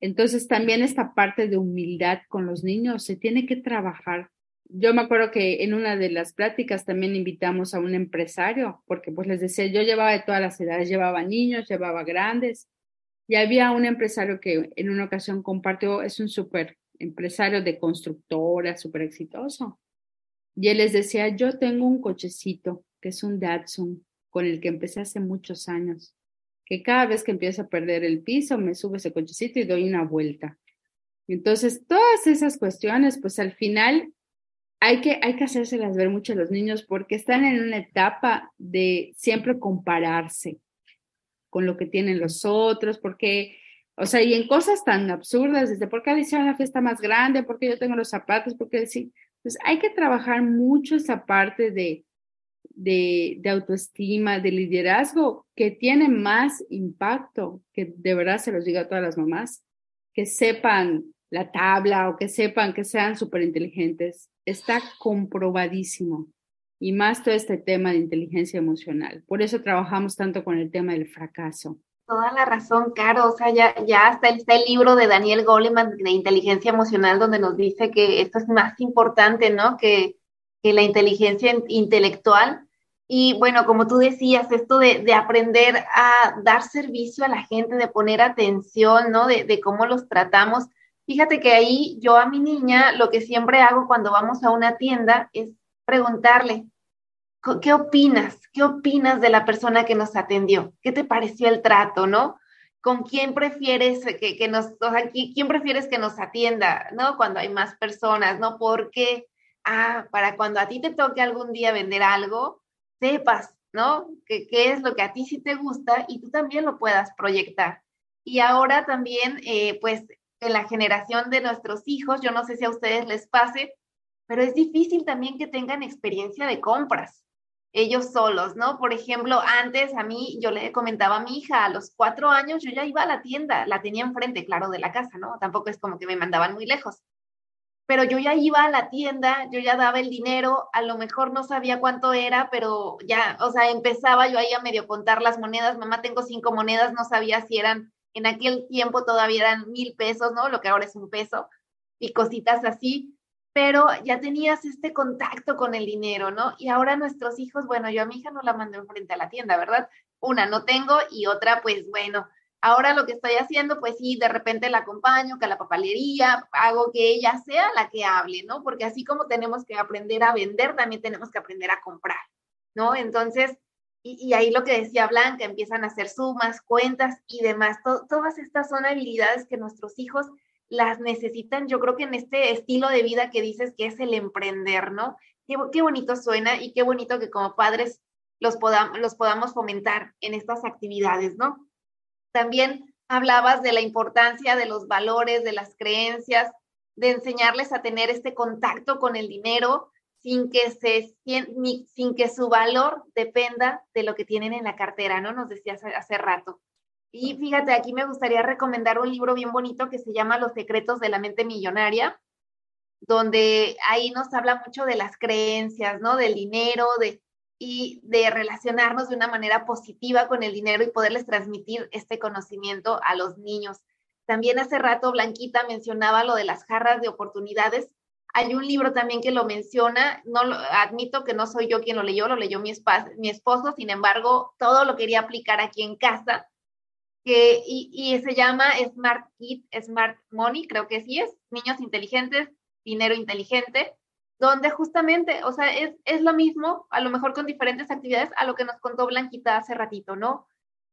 Entonces también esta parte de humildad con los niños se tiene que trabajar yo me acuerdo que en una de las pláticas también invitamos a un empresario, porque pues les decía, yo llevaba de todas las edades, llevaba niños, llevaba grandes, y había un empresario que en una ocasión compartió, es un súper empresario de constructora, súper exitoso. Y él les decía, yo tengo un cochecito, que es un Datsun, con el que empecé hace muchos años, que cada vez que empiezo a perder el piso, me sube ese cochecito y doy una vuelta. Entonces, todas esas cuestiones, pues al final hay que, hay que hacérselas ver mucho a los niños porque están en una etapa de siempre compararse con lo que tienen los otros, porque, o sea, y en cosas tan absurdas, desde por qué le hicieron la fiesta más grande, porque yo tengo los zapatos, porque sí, pues hay que trabajar mucho esa parte de, de, de, autoestima, de liderazgo, que tiene más impacto, que de verdad se los diga a todas las mamás, que sepan la tabla o que sepan que sean súper inteligentes. Está comprobadísimo. Y más todo este tema de inteligencia emocional. Por eso trabajamos tanto con el tema del fracaso. Toda la razón, Caro. Ya, ya está, el, el libro de Daniel Goleman de inteligencia emocional donde nos dice que esto es más importante, ¿no? Que, que la inteligencia intelectual. Y bueno, como tú decías, esto de, de, aprender a dar servicio a la gente, de poner atención, ¿no? De, de cómo los tratamos. Fíjate que ahí yo a mi niña lo que siempre hago cuando vamos a una tienda es preguntarle, ¿qué opinas? ¿Qué opinas de la persona que nos atendió? ¿Qué te pareció el trato, no? ¿Con quién prefieres que, que nos, o sea, quién prefieres que nos atienda, no? Cuando hay más personas, ¿no? Porque, ah, para cuando a ti te toque algún día vender algo, sepas, ¿no? ¿Qué, qué es lo que a ti sí te gusta y tú también lo puedas proyectar. Y ahora también, eh, pues, en la generación de nuestros hijos, yo no sé si a ustedes les pase, pero es difícil también que tengan experiencia de compras ellos solos, ¿no? Por ejemplo, antes a mí, yo le comentaba a mi hija, a los cuatro años yo ya iba a la tienda, la tenía enfrente, claro, de la casa, ¿no? Tampoco es como que me mandaban muy lejos. Pero yo ya iba a la tienda, yo ya daba el dinero, a lo mejor no sabía cuánto era, pero ya, o sea, empezaba yo ahí a medio contar las monedas, mamá, tengo cinco monedas, no sabía si eran en aquel tiempo todavía eran mil pesos, ¿no? Lo que ahora es un peso y cositas así, pero ya tenías este contacto con el dinero, ¿no? Y ahora nuestros hijos, bueno, yo a mi hija no la mando enfrente a la tienda, ¿verdad? Una no tengo y otra, pues bueno, ahora lo que estoy haciendo, pues sí, de repente la acompaño, que a la papalería, hago que ella sea la que hable, ¿no? Porque así como tenemos que aprender a vender, también tenemos que aprender a comprar, ¿no? Entonces, y, ahí lo que decía Blanca, empiezan a hacer sumas, cuentas y demás. todas estas son habilidades que nuestros hijos las necesitan, yo creo que en este estilo de vida que dices que es el emprender, ¿no? Qué, bonito suena y qué bonito que como padres los, los podamos fomentar en estas actividades, ¿no? También hablabas de la importancia de los valores, de las creencias, de enseñarles a tener este contacto con el dinero, sin que, se, sin que su valor dependa de lo que tienen en la cartera, ¿no? Nos decías hace, rato. Y fíjate, aquí me gustaría recomendar un libro bien bonito que se llama Los secretos de la mente millonaria, donde ahí nos habla mucho de las creencias, ¿no? Del dinero, de, y de relacionarnos de una manera positiva con el dinero y poderles transmitir este conocimiento a los niños. También hace rato Blanquita mencionaba lo de las jarras de oportunidades hay un libro también que lo menciona, no admito que no soy yo quien lo leyó, lo leyó mi, mi esposo, sin embargo, todo lo quería aplicar aquí en casa, que, y, y se llama Smart Kid, Smart Money, creo que sí es, Niños Inteligentes, Dinero Inteligente, donde justamente, o sea, es, es lo mismo, a lo mejor con diferentes actividades, a lo que nos contó Blanquita hace ratito, ¿no?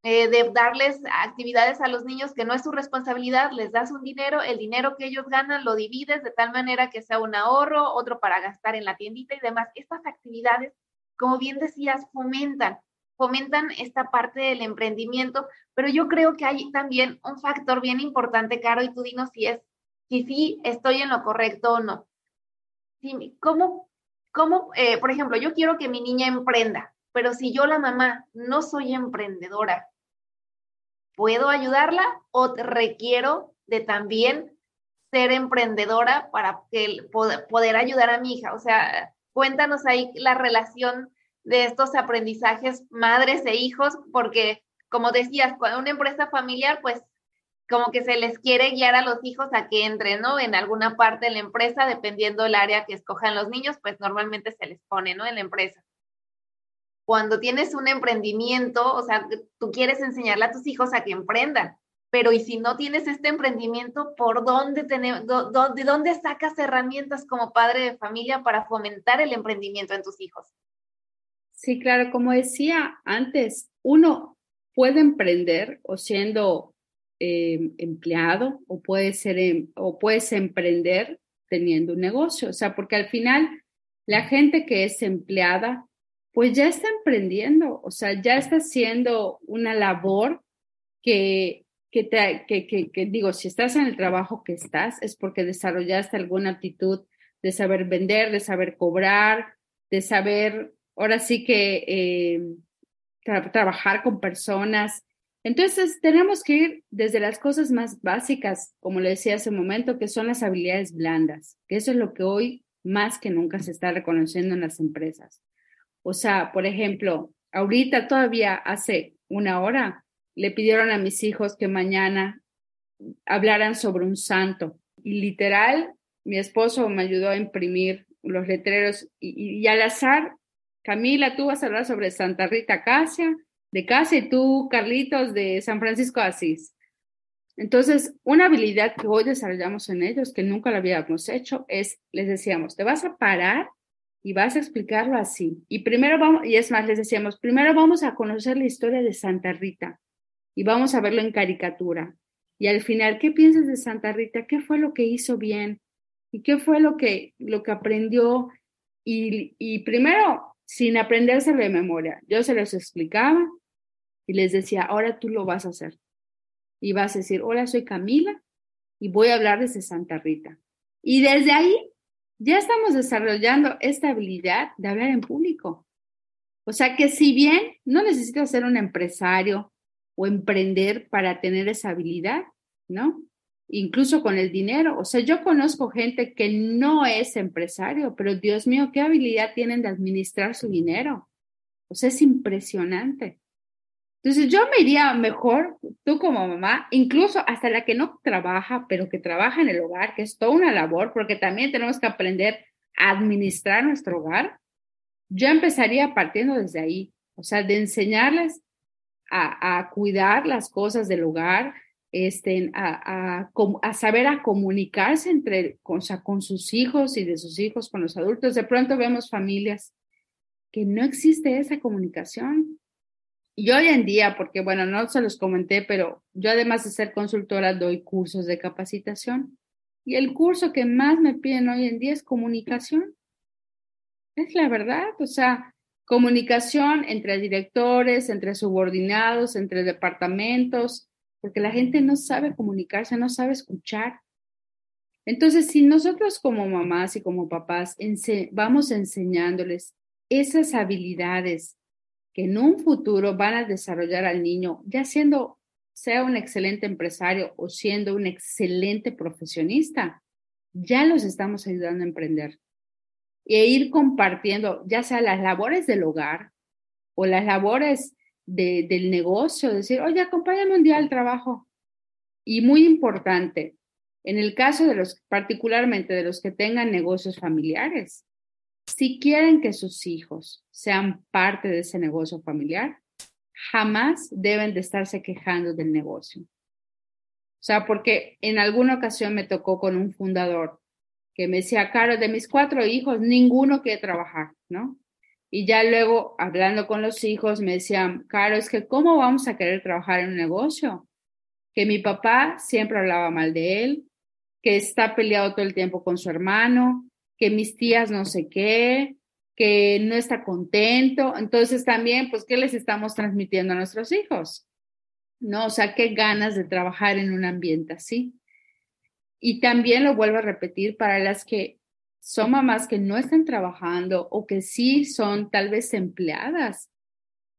Eh, de darles actividades a los niños que no es su responsabilidad, les das un dinero, el dinero que ellos ganan lo divides de tal manera que sea un ahorro, otro para gastar en la tiendita y demás. Estas actividades, como bien decías, fomentan, fomentan esta parte del emprendimiento, pero yo creo que hay también un factor bien importante, Caro, y tú dinos si es, si sí estoy en lo correcto o no. ¿Cómo, cómo eh, por ejemplo, yo quiero que mi niña emprenda, pero si yo la mamá no soy emprendedora, ¿puedo ayudarla o requiero de también ser emprendedora para que, poder ayudar a mi hija? O sea, cuéntanos ahí la relación de estos aprendizajes madres e hijos, porque como decías, con una empresa familiar, pues como que se les quiere guiar a los hijos a que entren, ¿no? En alguna parte de la empresa, dependiendo del área que escojan los niños, pues normalmente se les pone, ¿no? En la empresa. Cuando tienes un emprendimiento, o sea, tú quieres enseñarle a tus hijos a que emprendan, pero y si no tienes este emprendimiento, ¿por dónde de dónde sacas herramientas como padre de familia para fomentar el emprendimiento en tus hijos? Sí, claro, como decía antes, uno puede emprender o siendo eh, empleado o puede ser em, o puedes emprender teniendo un negocio, o sea, porque al final la gente que es empleada pues ya está emprendiendo, o sea, ya está haciendo una labor que, que, digo, si estás en el trabajo que estás, es porque desarrollaste alguna actitud de saber vender, de saber cobrar, de saber, ahora sí que eh, trabajar con personas. Entonces, tenemos que ir desde las cosas más básicas, como le decía hace un momento, que son las habilidades blandas, que eso es lo que hoy más que nunca se está reconociendo en las empresas. O sea, por ejemplo, ahorita todavía hace una hora le pidieron a mis hijos que mañana hablaran sobre un santo. Y literal, mi esposo me ayudó a imprimir los letreros y, al azar, Camila, tú vas a hablar sobre Santa Rita Casia, de Casia, y tú, Carlitos, de San Francisco de Asís. Entonces, una habilidad que hoy desarrollamos en ellos, que nunca lo habíamos hecho, es, les decíamos, te vas a parar y vas a explicarlo así. Y primero vamos, y es más, les decíamos, primero vamos a conocer la historia de Santa Rita y vamos a verlo en caricatura. Y al final, ¿qué piensas de Santa Rita? ¿Qué fue lo que hizo bien? ¿Y qué fue lo que, lo que aprendió? Y, y primero, sin aprenderse de memoria, yo se los explicaba y les decía, ahora tú lo vas a hacer. Y vas a decir, hola, soy Camila y voy a hablar de Santa Rita. Y desde ahí ya estamos desarrollando esta habilidad de hablar en público. O sea que si bien no necesitas ser un empresario o emprender para tener esa habilidad, ¿no? Incluso con el dinero. O sea, yo conozco gente que no es empresario, pero Dios mío, qué habilidad tienen de administrar su dinero. O sea, es impresionante. Entonces yo me iría mejor, tú como mamá, incluso hasta la que no trabaja, pero que trabaja en el hogar, que es toda una labor, porque también tenemos que aprender a administrar nuestro hogar. Yo empezaría partiendo desde ahí, o sea, de enseñarles a, cuidar las cosas del hogar, este, a, saber a comunicarse entre, con, con sus hijos y de sus hijos con los adultos. De pronto vemos familias que no existe esa comunicación y hoy en día, porque bueno, no se los comenté, pero yo además de ser consultora doy cursos de capacitación. Y el curso que más me piden hoy en día es comunicación. Es la verdad, o sea, comunicación entre directores, entre subordinados, entre departamentos, porque la gente no sabe comunicarse, no sabe escuchar. Entonces, si nosotros como mamás y como papás vamos enseñándoles esas habilidades que en un futuro van a desarrollar al niño, ya siendo, sea un excelente empresario o siendo un excelente profesionista, ya los estamos ayudando a emprender. E ir compartiendo, ya sea las labores del hogar o las labores del negocio, decir, oye, acompáñame un día al trabajo. Y muy importante, en el caso de los, particularmente de los que tengan negocios familiares, si quieren que sus hijos sean parte de ese negocio familiar, jamás deben de estarse quejando del negocio. O sea, porque en alguna ocasión me tocó con un fundador que me decía, Caro, de mis cuatro hijos, ninguno quiere trabajar, ¿no? Y ya luego, hablando con los hijos, me decían, Caro, es que ¿cómo vamos a querer trabajar en un negocio? Que mi papá siempre hablaba mal de él, que está peleado todo el tiempo con su hermano, que mis tías no sé qué, que no está contento. Entonces también, pues, ¿qué les estamos transmitiendo a nuestros hijos? ¿No? O sea, qué ganas de trabajar en un ambiente así. Y también lo vuelvo a repetir para las que son mamás que no están trabajando o que sí son tal vez empleadas,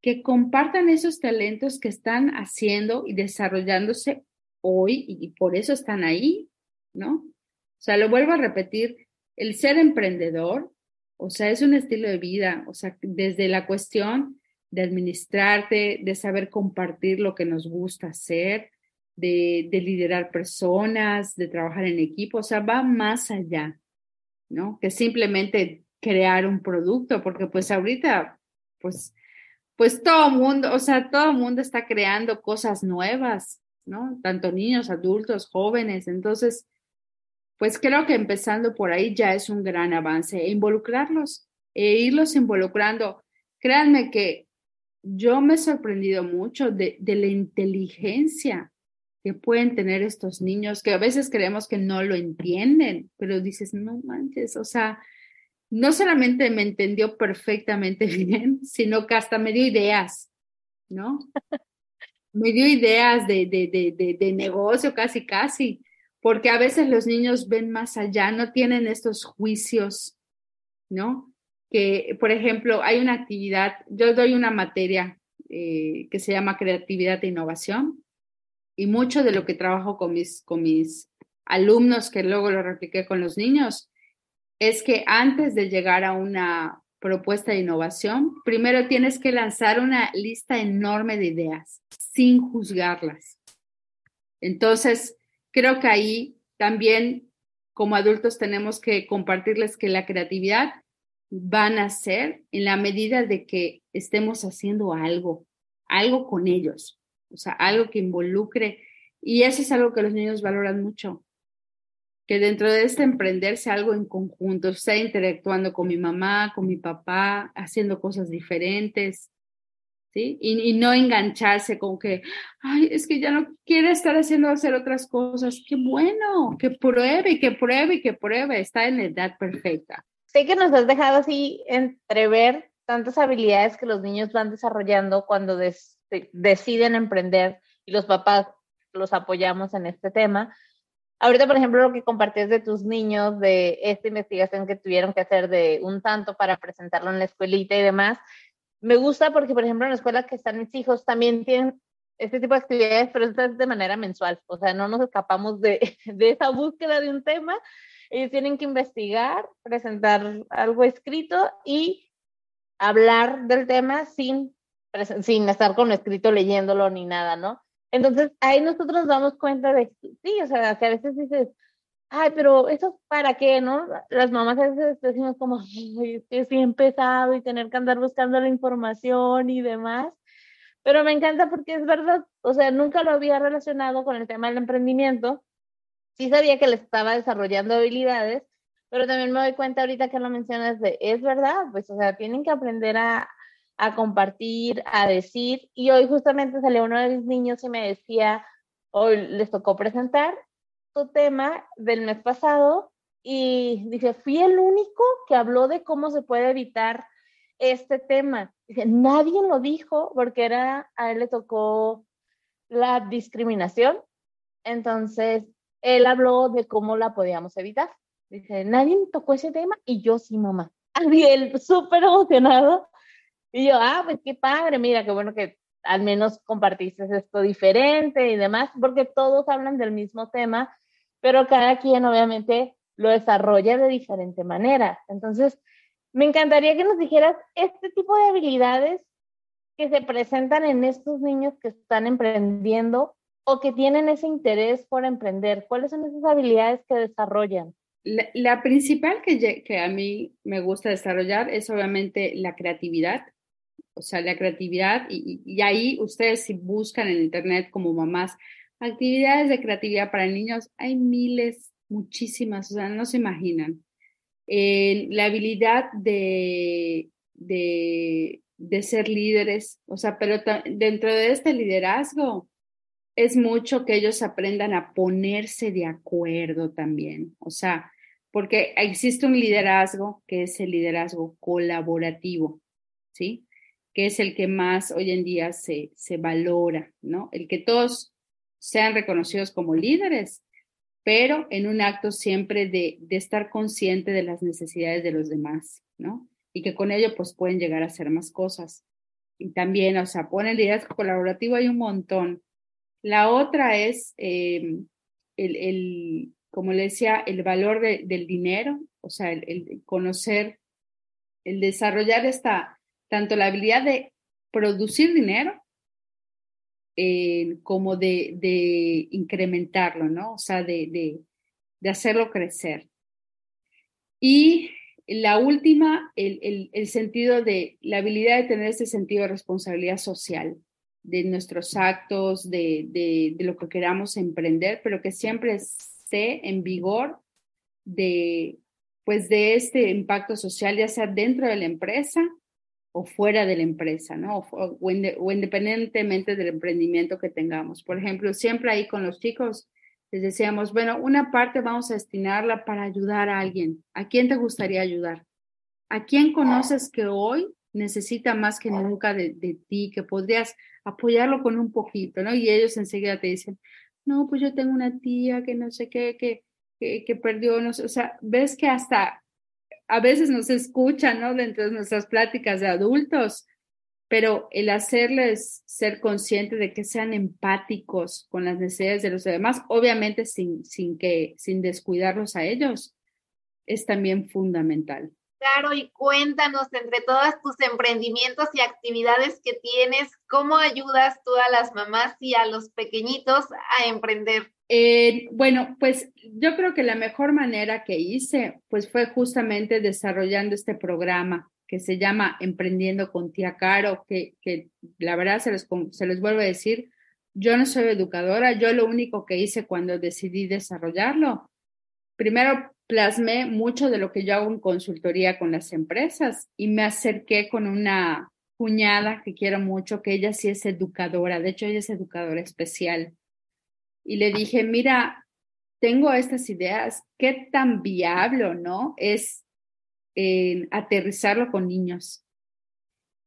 que compartan esos talentos que están haciendo y desarrollándose hoy y por eso están ahí, ¿no? O sea, lo vuelvo a repetir, el ser emprendedor, o sea, es un estilo de vida, o sea, desde la cuestión de administrarte, de saber compartir lo que nos gusta hacer, de, de liderar personas, de trabajar en equipo, o sea, va más allá. ¿no? Que simplemente crear un producto, porque pues ahorita, pues, pues todo mundo, o sea, todo mundo está creando cosas nuevas, ¿no? Tanto niños, adultos, jóvenes. Entonces, pues creo que empezando por ahí ya es un gran avance. E involucrarlos, e irlos involucrando. Créanme que yo me he sorprendido mucho de, de la inteligencia que pueden tener estos niños, que a veces creemos que no lo entienden, pero dices, no manches, o sea, no solamente me entendió perfectamente bien, sino que hasta me dio ideas, ¿no? me dio ideas de, de, de, de, negocio casi, casi, porque a veces los niños ven más allá, no tienen estos juicios, ¿no? Que, por ejemplo, hay una actividad, yo doy una materia eh, que se llama creatividad e innovación, y mucho de lo que trabajo con mis, con mis alumnos, que luego lo repliqué con los niños, es que antes de llegar a una propuesta de innovación, primero tienes que lanzar una lista enorme de ideas sin juzgarlas. Entonces, creo que ahí también como adultos tenemos que compartirles que la creatividad va a nacer en la medida de que estemos haciendo algo, algo con ellos o sea, algo que involucre. Y eso es algo que los niños valoran mucho, que dentro de este emprenderse algo en conjunto, sea interactuando con mi mamá, con mi papá, haciendo cosas diferentes, ¿sí? Y, no engancharse con que, ay, es que ya no quiere estar haciendo hacer otras cosas. Qué bueno, que pruebe, que pruebe, que pruebe, está en la edad perfecta. Sé que nos has dejado así entrever tantas habilidades que los niños van desarrollando cuando des deciden emprender y los papás los apoyamos en este tema. Ahorita, por ejemplo, lo que compartías de tus niños, de esta investigación que tuvieron que hacer de un tanto para presentarlo en la escuelita y demás, me gusta porque, por ejemplo, en la escuela que están mis hijos también tienen este tipo de actividades, pero esto es de manera mensual, o sea, no nos escapamos de, de esa búsqueda de un tema. Ellos tienen que investigar, presentar algo escrito y hablar del tema sin sin estar con escrito leyéndolo ni nada, ¿no? Entonces ahí nosotros nos damos cuenta de, sí, o sea, que a veces dices, ay, pero eso para qué, ¿no? Las mamás a veces decimos como, es que sí empezado y tener que andar buscando la información y demás. Pero me encanta porque es verdad, o sea, nunca lo había relacionado con el tema del emprendimiento. Sí sabía que le estaba desarrollando habilidades, pero también me doy cuenta ahorita que lo mencionas de, es verdad, pues, o sea, tienen que aprender a, a compartir, a decir. Y hoy justamente salió uno de mis niños y me decía, hoy les tocó presentar su tema del mes pasado y dice, fui el único que habló de cómo se puede evitar este tema. Nadie lo dijo porque era, a él le tocó la discriminación. Entonces, él habló de cómo la podíamos evitar. Nadie tocó ese tema y yo sí, mamá. Y él súper emocionado y yo, ah, pues qué padre, mira, qué bueno que al menos compartiste esto diferente y demás, porque todos hablan del mismo tema, pero cada quien obviamente lo desarrolla de diferente manera. Entonces, me encantaría que nos dijeras este tipo de habilidades que se presentan en estos niños que están emprendiendo o que tienen ese interés por emprender. ¿Cuáles son esas habilidades que desarrollan? La, principal que, a mí me gusta desarrollar es obviamente la creatividad o sea, la creatividad, y, ahí ustedes si buscan en internet como mamás, actividades de creatividad para niños, hay miles, muchísimas, o sea, no se imaginan. la habilidad de de, de ser líderes, o sea, pero dentro de este liderazgo es mucho que ellos aprendan a ponerse de acuerdo también, o sea, porque existe un liderazgo que es el liderazgo colaborativo, ¿sí? Que es el que más hoy en día se, se valora, ¿no? El que todos sean reconocidos como líderes, pero en un acto siempre de, de estar consciente de las necesidades de los demás, ¿no? y que con ello pues pueden llegar a hacer más cosas. Y también, o sea, ponen liderazgo colaborativo hay un montón. La otra es em, el, el, como le decía, el valor del dinero, o sea, el, conocer, el desarrollar esta, tanto la habilidad de producir dinero eh, como de, de, incrementarlo, ¿no? O sea, de, de, de hacerlo crecer. Y la última, el, el, sentido de la habilidad de tener ese sentido de responsabilidad social, de nuestros actos, de, de, de, lo que queramos emprender, pero que siempre esté en vigor de, pues, de este impacto social, ya sea dentro de la empresa o fuera de la empresa, ¿no? O, independientemente del emprendimiento que tengamos. Por ejemplo, siempre ahí con los chicos, les decíamos, bueno, una parte vamos a destinarla para ayudar a alguien. ¿A quién te gustaría ayudar? ¿A quién conoces que hoy necesita más que nunca de, ti, que podrías apoyarlo con un poquito, ¿no? Y ellos enseguida te dicen, no, pues yo tengo una tía que no sé qué, que, que, que perdió, no sé, o sea, ves que hasta a veces nos escuchan, ¿no? Dentro de nuestras pláticas de adultos, pero el hacerles ser consciente de que sean empáticos con las necesidades de los demás, obviamente sin, sin, que, sin descuidarlos a ellos, es también fundamental. Claro, y cuéntanos entre todas tus emprendimientos y actividades que tienes, ¿cómo ayudas tú a las mamás y a los pequeñitos a emprender? Eh, bueno, pues yo creo que la mejor manera que hice, pues fue justamente desarrollando este programa que se llama Emprendiendo con Tía Caro, que, que la verdad se les, se les vuelve a decir, yo no soy educadora, yo lo único que hice cuando decidí desarrollarlo, primero plasmé mucho de lo que yo hago en consultoría con las empresas y me acerqué con una cuñada que quiero mucho, que ella sí es educadora, de hecho ella es educadora especial. Y le dije, mira, tengo estas ideas, ¿qué tan viable, no? Es en aterrizarlo con niños.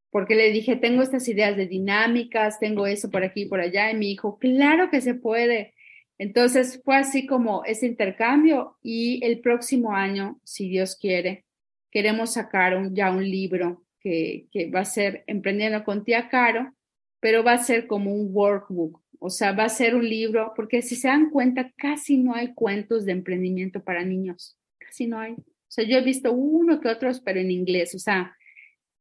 Porque le dije, tengo estas ideas de dinámicas, tengo eso por aquí y por allá, y mi hijo, claro que se puede. Entonces fue así como ese intercambio y el próximo año, si Dios quiere, queremos sacar ya un libro que, que va a ser Emprendiendo con Tía Caro, pero va a ser como un workbook, o sea, va a ser un libro, porque si se dan cuenta, casi no hay cuentos de emprendimiento para niños, casi no hay. O sea, yo he visto uno que otros, pero en inglés, o sea,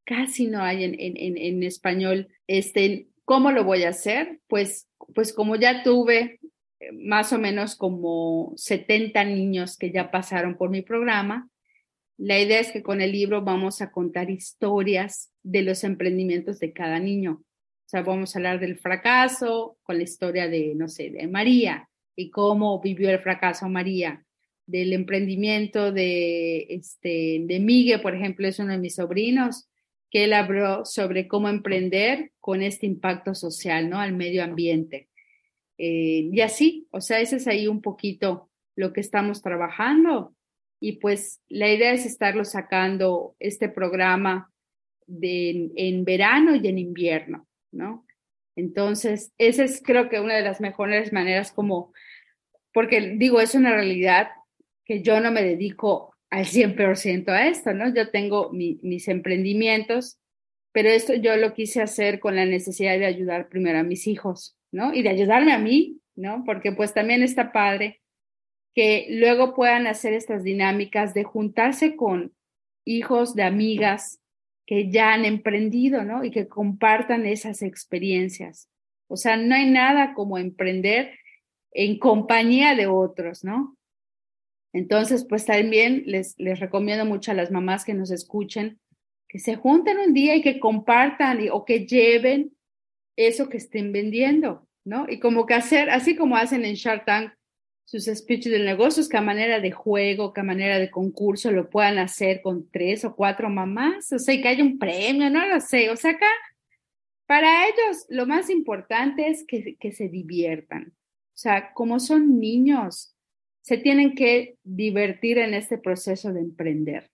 casi no hay en, en, en, español. Este, ¿Cómo lo voy a hacer? Pues, pues como ya tuve eh, más o menos como 70 niños que ya pasaron por mi programa, la idea es que con el libro vamos a contar historias de los emprendimientos de cada niño. O sea, vamos a hablar del fracaso con la historia de, no sé, de María y cómo vivió el fracaso María del emprendimiento de, este, de Miguel, por ejemplo, es uno de mis sobrinos, que él habló sobre cómo emprender con este impacto social, ¿no? Al medio ambiente. Eh, y así, o sea, ese es ahí un poquito lo que estamos trabajando. Y pues la idea es estarlo sacando este programa de, en verano y en invierno, ¿no? Entonces, esa es creo que una de las mejores maneras como, porque digo, es una realidad, que yo no me dedico al 100% a esto, ¿no? Yo tengo mis emprendimientos, pero esto yo lo quise hacer con la necesidad de ayudar primero a mis hijos, ¿no? Y de ayudarme a mí, ¿no? Porque pues también está padre que luego puedan hacer estas dinámicas de juntarse con hijos de amigas que ya han emprendido, ¿no? Y que compartan esas experiencias. O sea, no hay nada como emprender en compañía de otros, ¿no? Entonces, pues también les, les recomiendo mucho a las mamás que nos escuchen que se junten un día y que compartan o que lleven eso que estén vendiendo, ¿no? Y como que hacer, así como hacen en Shark Tank, sus speeches de negocios, que a manera de juego, que a manera de concurso lo puedan hacer con tres o cuatro mamás, o sea, y que haya un premio, no lo sé, o sea, acá para ellos lo más importante es que, que se diviertan, o sea, como son niños, se tienen que divertir en este proceso de emprender,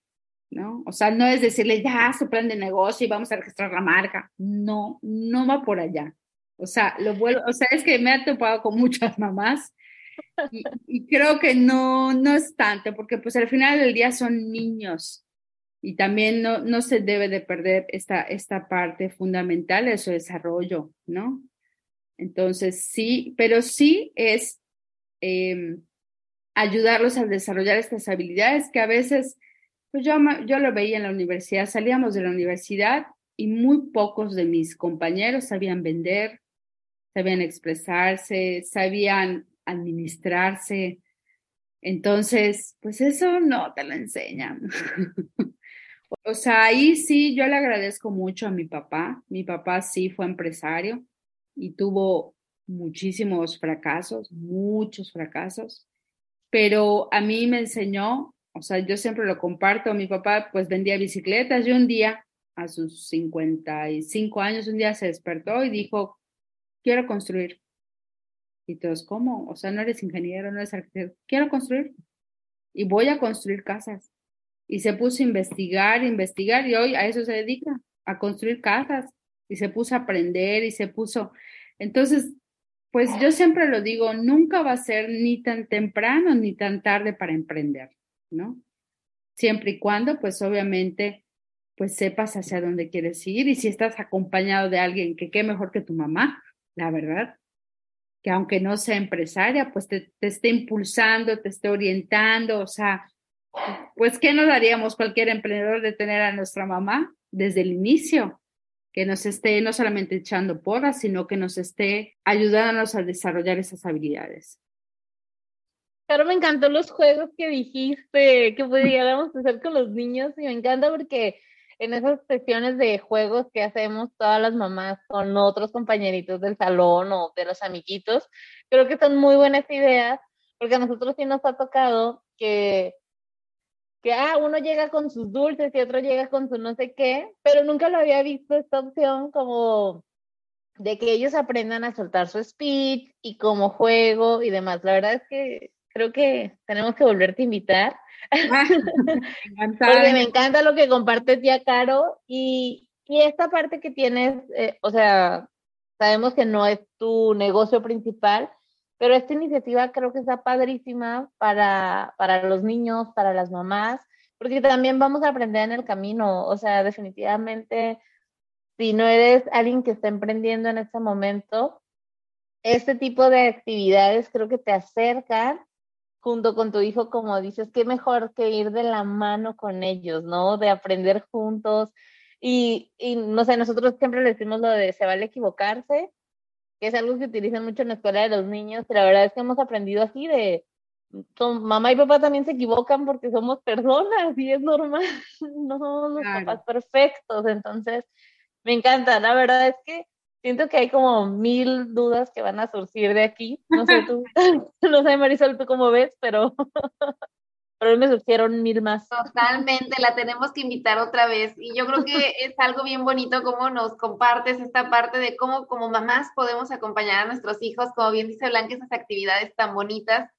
¿no? O sea, no es decirle, ya, su plan de negocio y vamos a registrar la marca. No, no va por allá. O sea, lo vuelvo, o sea, es que me ha topado con muchas mamás y, creo que no, no es tanto, porque pues al final del día son niños y también no, no se debe de perder esta, esta parte fundamental de su desarrollo, ¿no? Entonces, sí, pero sí es em, ayudarlos a desarrollar estas habilidades que a veces, pues yo, yo lo veía en la universidad, salíamos de la universidad y muy pocos de mis compañeros sabían vender, sabían expresarse, sabían administrarse. Entonces, pues eso no te lo enseñan. o sea, ahí sí, yo le agradezco mucho a mi papá. Mi papá sí fue empresario y tuvo muchísimos fracasos, muchos fracasos, pero a mí me enseñó, o sea, yo siempre lo comparto, mi papá pues vendía bicicletas y un día, a sus 55 años, un día se despertó y dijo, quiero construir. Y todos, ¿cómo? O sea, no eres ingeniero, no eres arquitecto. Quiero construir. Y voy a construir casas. Y se puso a investigar, investigar, y hoy a eso se dedica, a construir casas. Y se puso a aprender y se puso. Entonces, pues yo siempre lo digo, nunca va a ser ni tan temprano ni tan tarde para emprender, ¿no? Siempre y cuando, pues obviamente, pues sepas hacia dónde quieres ir y si estás acompañado de alguien que qué mejor que tu mamá, la verdad, que aunque no sea empresaria, pues te, esté impulsando, te esté orientando, o sea, pues ¿qué nos daríamos cualquier emprendedor de tener a nuestra mamá desde el inicio? Que nos esté no solamente echando porras, sino que nos esté ayudándonos a desarrollar esas habilidades. Claro, me encantó los juegos que dijiste, que pudiéramos hacer con los niños, y me encanta porque en esas sesiones de juegos que hacemos todas las mamás con otros compañeritos del salón o de los amiguitos, creo que son muy buenas ideas, porque a nosotros sí nos ha tocado que, que ah, uno llega con sus dulces y otro llega con su no sé qué, pero nunca lo había visto esta opción como de que ellos aprendan a soltar su speech y como juego y demás. La verdad es que creo que tenemos que volverte a invitar. Porque me encanta lo que comparte tía Caro. Y, y esta parte que tienes, eh, o sea, sabemos que no es tu negocio principal, pero esta iniciativa creo que está padrísima para, para los niños, para las mamás, porque también vamos a aprender en el camino, o sea, definitivamente, si no eres alguien que está emprendiendo en este momento, este tipo de actividades creo que te acercan junto con tu hijo, como dices, qué mejor que ir de la mano con ellos, ¿no? De aprender juntos. Y, y no sé, nosotros siempre le decimos lo de se vale equivocarse, que es algo que utilizan mucho en la escuela de los niños, pero la verdad es que hemos aprendido así de, son, mamá y papá también se equivocan porque somos personas y es normal, no somos los papás perfectos, entonces me encanta, la verdad es que siento que hay como mil dudas que van a surgir de aquí. No sé tú, no sé Marisol, tú cómo ves, pero, pero me surgieron mil más. Totalmente, la tenemos que invitar otra vez. Y yo creo que es algo bien bonito cómo nos compartes esta parte de cómo como mamás podemos acompañar a nuestros hijos, como bien dice Blanca, esas actividades tan bonitas.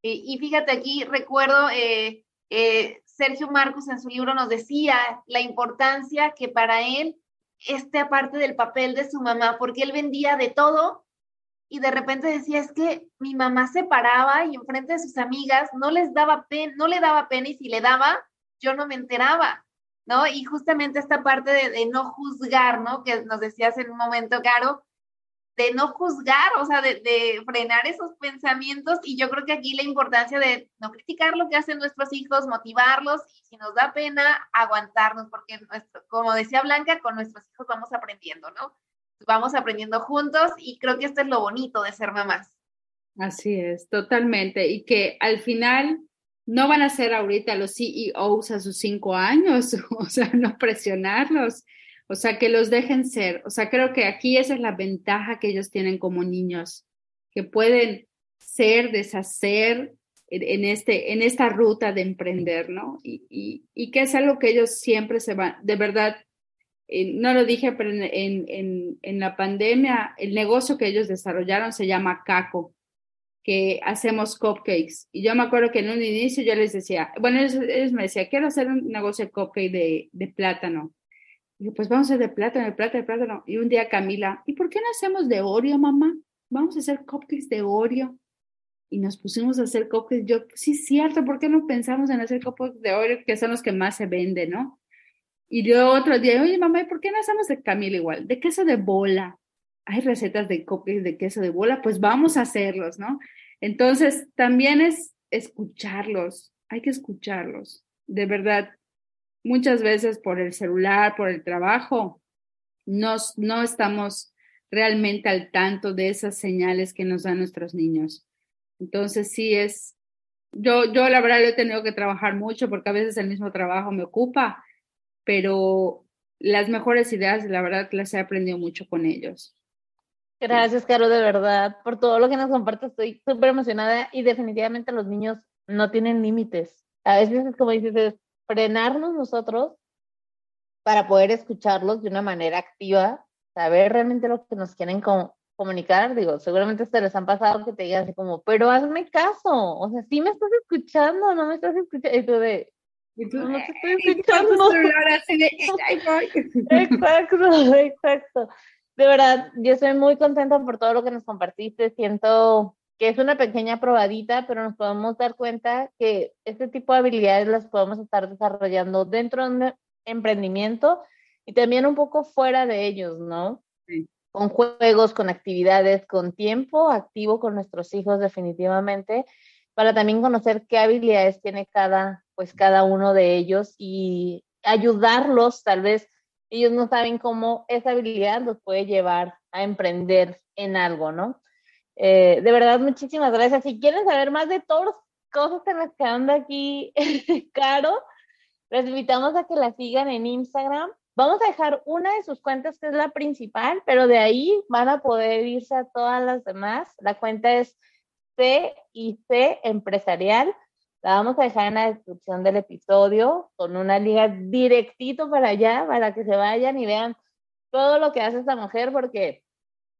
Y, fíjate aquí, recuerdo... Eh, eh, Sergio Marcos en su libro nos decía la importancia que para él esta parte del papel de su mamá, porque él vendía de todo y de repente decía, es que mi mamá se paraba y enfrente de sus amigas no les daba pena, no le daba pena y si le daba, yo no me enteraba, ¿no? Y justamente esta parte de, de no juzgar, ¿no? Que nos decías en un momento, Caro, de no juzgar, o sea, de, frenar esos pensamientos. Y yo creo que aquí la importancia de no criticar lo que hacen nuestros hijos, motivarlos y si nos da pena, aguantarnos, porque como decía Blanca, con nuestros hijos vamos aprendiendo, ¿no? Vamos aprendiendo juntos y creo que esto es lo bonito de ser mamás. Así es, totalmente. Y que al final no van a ser ahorita los CEOs a sus cinco años, o sea, no presionarlos o sea, que los dejen ser. O sea, creo que aquí esa es la ventaja que ellos tienen como niños, que pueden ser, deshacer en, este, en esta ruta de emprender, ¿no? Y, y, y, que es algo que ellos siempre se van, de verdad, eh, no lo dije, pero en, en, en, la pandemia, el negocio que ellos desarrollaron se llama Caco, que hacemos cupcakes. Y yo me acuerdo que en un inicio yo les decía, bueno, ellos, me decían, quiero hacer un negocio de cupcake de, de plátano. Y pues vamos a hacer de plátano, de plátano, de plátano. Y un día Camila, ¿y por qué no hacemos de Oreo, mamá? Vamos a hacer cupcakes de Oreo y nos pusimos a hacer cupcakes. Yo, sí, cierto, ¿por qué no pensamos en hacer cupcakes de Oreo, que son los que más se venden, no? Y yo otro día, oye, mamá, ¿y por qué no hacemos de Camila igual? De queso de bola. Hay recetas de cupcakes de queso de bola, pues vamos a hacerlos, ¿no? Entonces, también es escucharlos, hay que escucharlos. De verdad, muchas veces por el celular, por el trabajo, nos, no estamos realmente al tanto de esas señales que nos dan nuestros niños. Entonces sí es, yo, yo la verdad lo he tenido que trabajar mucho porque a veces el mismo trabajo me ocupa, pero las mejores ideas, la verdad, las he aprendido mucho con ellos. Gracias, Caro, de verdad, por todo lo que nos compartes. Estoy súper emocionada y definitivamente los niños no tienen límites. A veces, como dices, es frenarnos nosotros para poder escucharlos de una manera activa, saber realmente lo que nos quieren como comunicar, digo, seguramente se les han pasado que te digan así como, pero hazme caso, o sea, sí me estás escuchando, no me estás escuchando, y tú de, no, te estoy escuchando. exacto, exacto. De verdad, yo estoy muy contenta por todo lo que nos compartiste, siento que es una pequeña probadita, pero nos podemos dar cuenta que este tipo de habilidades las podemos estar desarrollando dentro de un emprendimiento y también un poco fuera de ellos, ¿no? Sí con juegos, con actividades, con tiempo activo con nuestros hijos definitivamente, para también conocer qué habilidades tiene cada, pues cada uno de ellos y ayudarlos, tal vez ellos no saben cómo esa habilidad los puede llevar a emprender en algo, ¿no? Eh, de verdad, muchísimas gracias. Si quieren saber más de todas las cosas en las que anda aquí Caro, les invitamos a que la sigan en Instagram Vamos a dejar una de sus cuentas que es la principal, pero de ahí van a poder irse a todas las demás. La cuenta es C y C Empresarial. La vamos a dejar en la descripción del episodio con una liga directito para allá, para que se vayan y vean todo lo que hace esta mujer, porque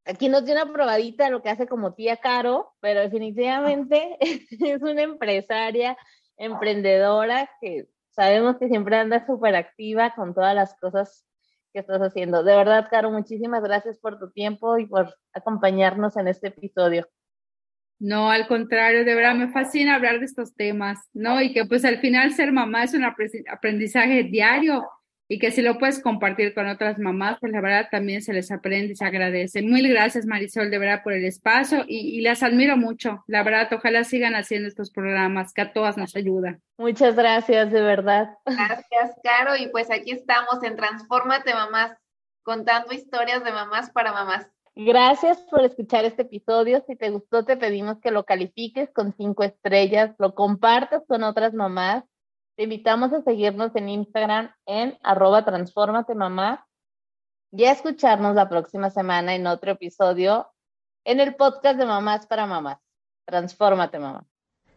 aquí nos tiene una probadita lo que hace como tía Caro, pero definitivamente es una empresaria, emprendedora que Sabemos que siempre andas súper activa con todas las cosas que estás haciendo. De verdad, Caro, muchísimas gracias por tu tiempo y por acompañarnos en este episodio. No, al contrario, de verdad me fascina hablar de estos temas, ¿no? Y que pues al final ser mamá es un aprendizaje diario y que si lo puedes compartir con otras mamás, pues la verdad también se les aprende y se agradece. Muy gracias Marisol, de verdad, por el espacio y, las admiro mucho. La verdad, ojalá sigan haciendo estos programas, que a todas nos ayuda. Muchas gracias, de verdad. Gracias, Caro. Y pues aquí estamos en Transfórmate Mamás, contando historias de mamás para mamás. Gracias por escuchar este episodio. Si te gustó, te pedimos que lo califiques con cinco estrellas, lo compartas con otras mamás te invitamos a seguirnos en Instagram en arroba transformate mamá y a escucharnos la próxima semana en otro episodio en el podcast de Mamás para Mamás. Transfórmate mamá.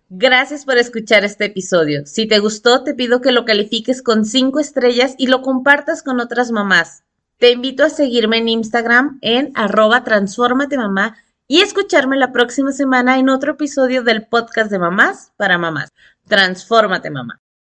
Gracias por escuchar este episodio. Si te gustó, te pido que lo califiques con cinco estrellas y lo compartas con otras mamás. Te invito a seguirme en Instagram en arroba transformate mamá y escucharme la próxima semana en otro episodio del podcast de Mamás para Mamás. Transfórmate mamá.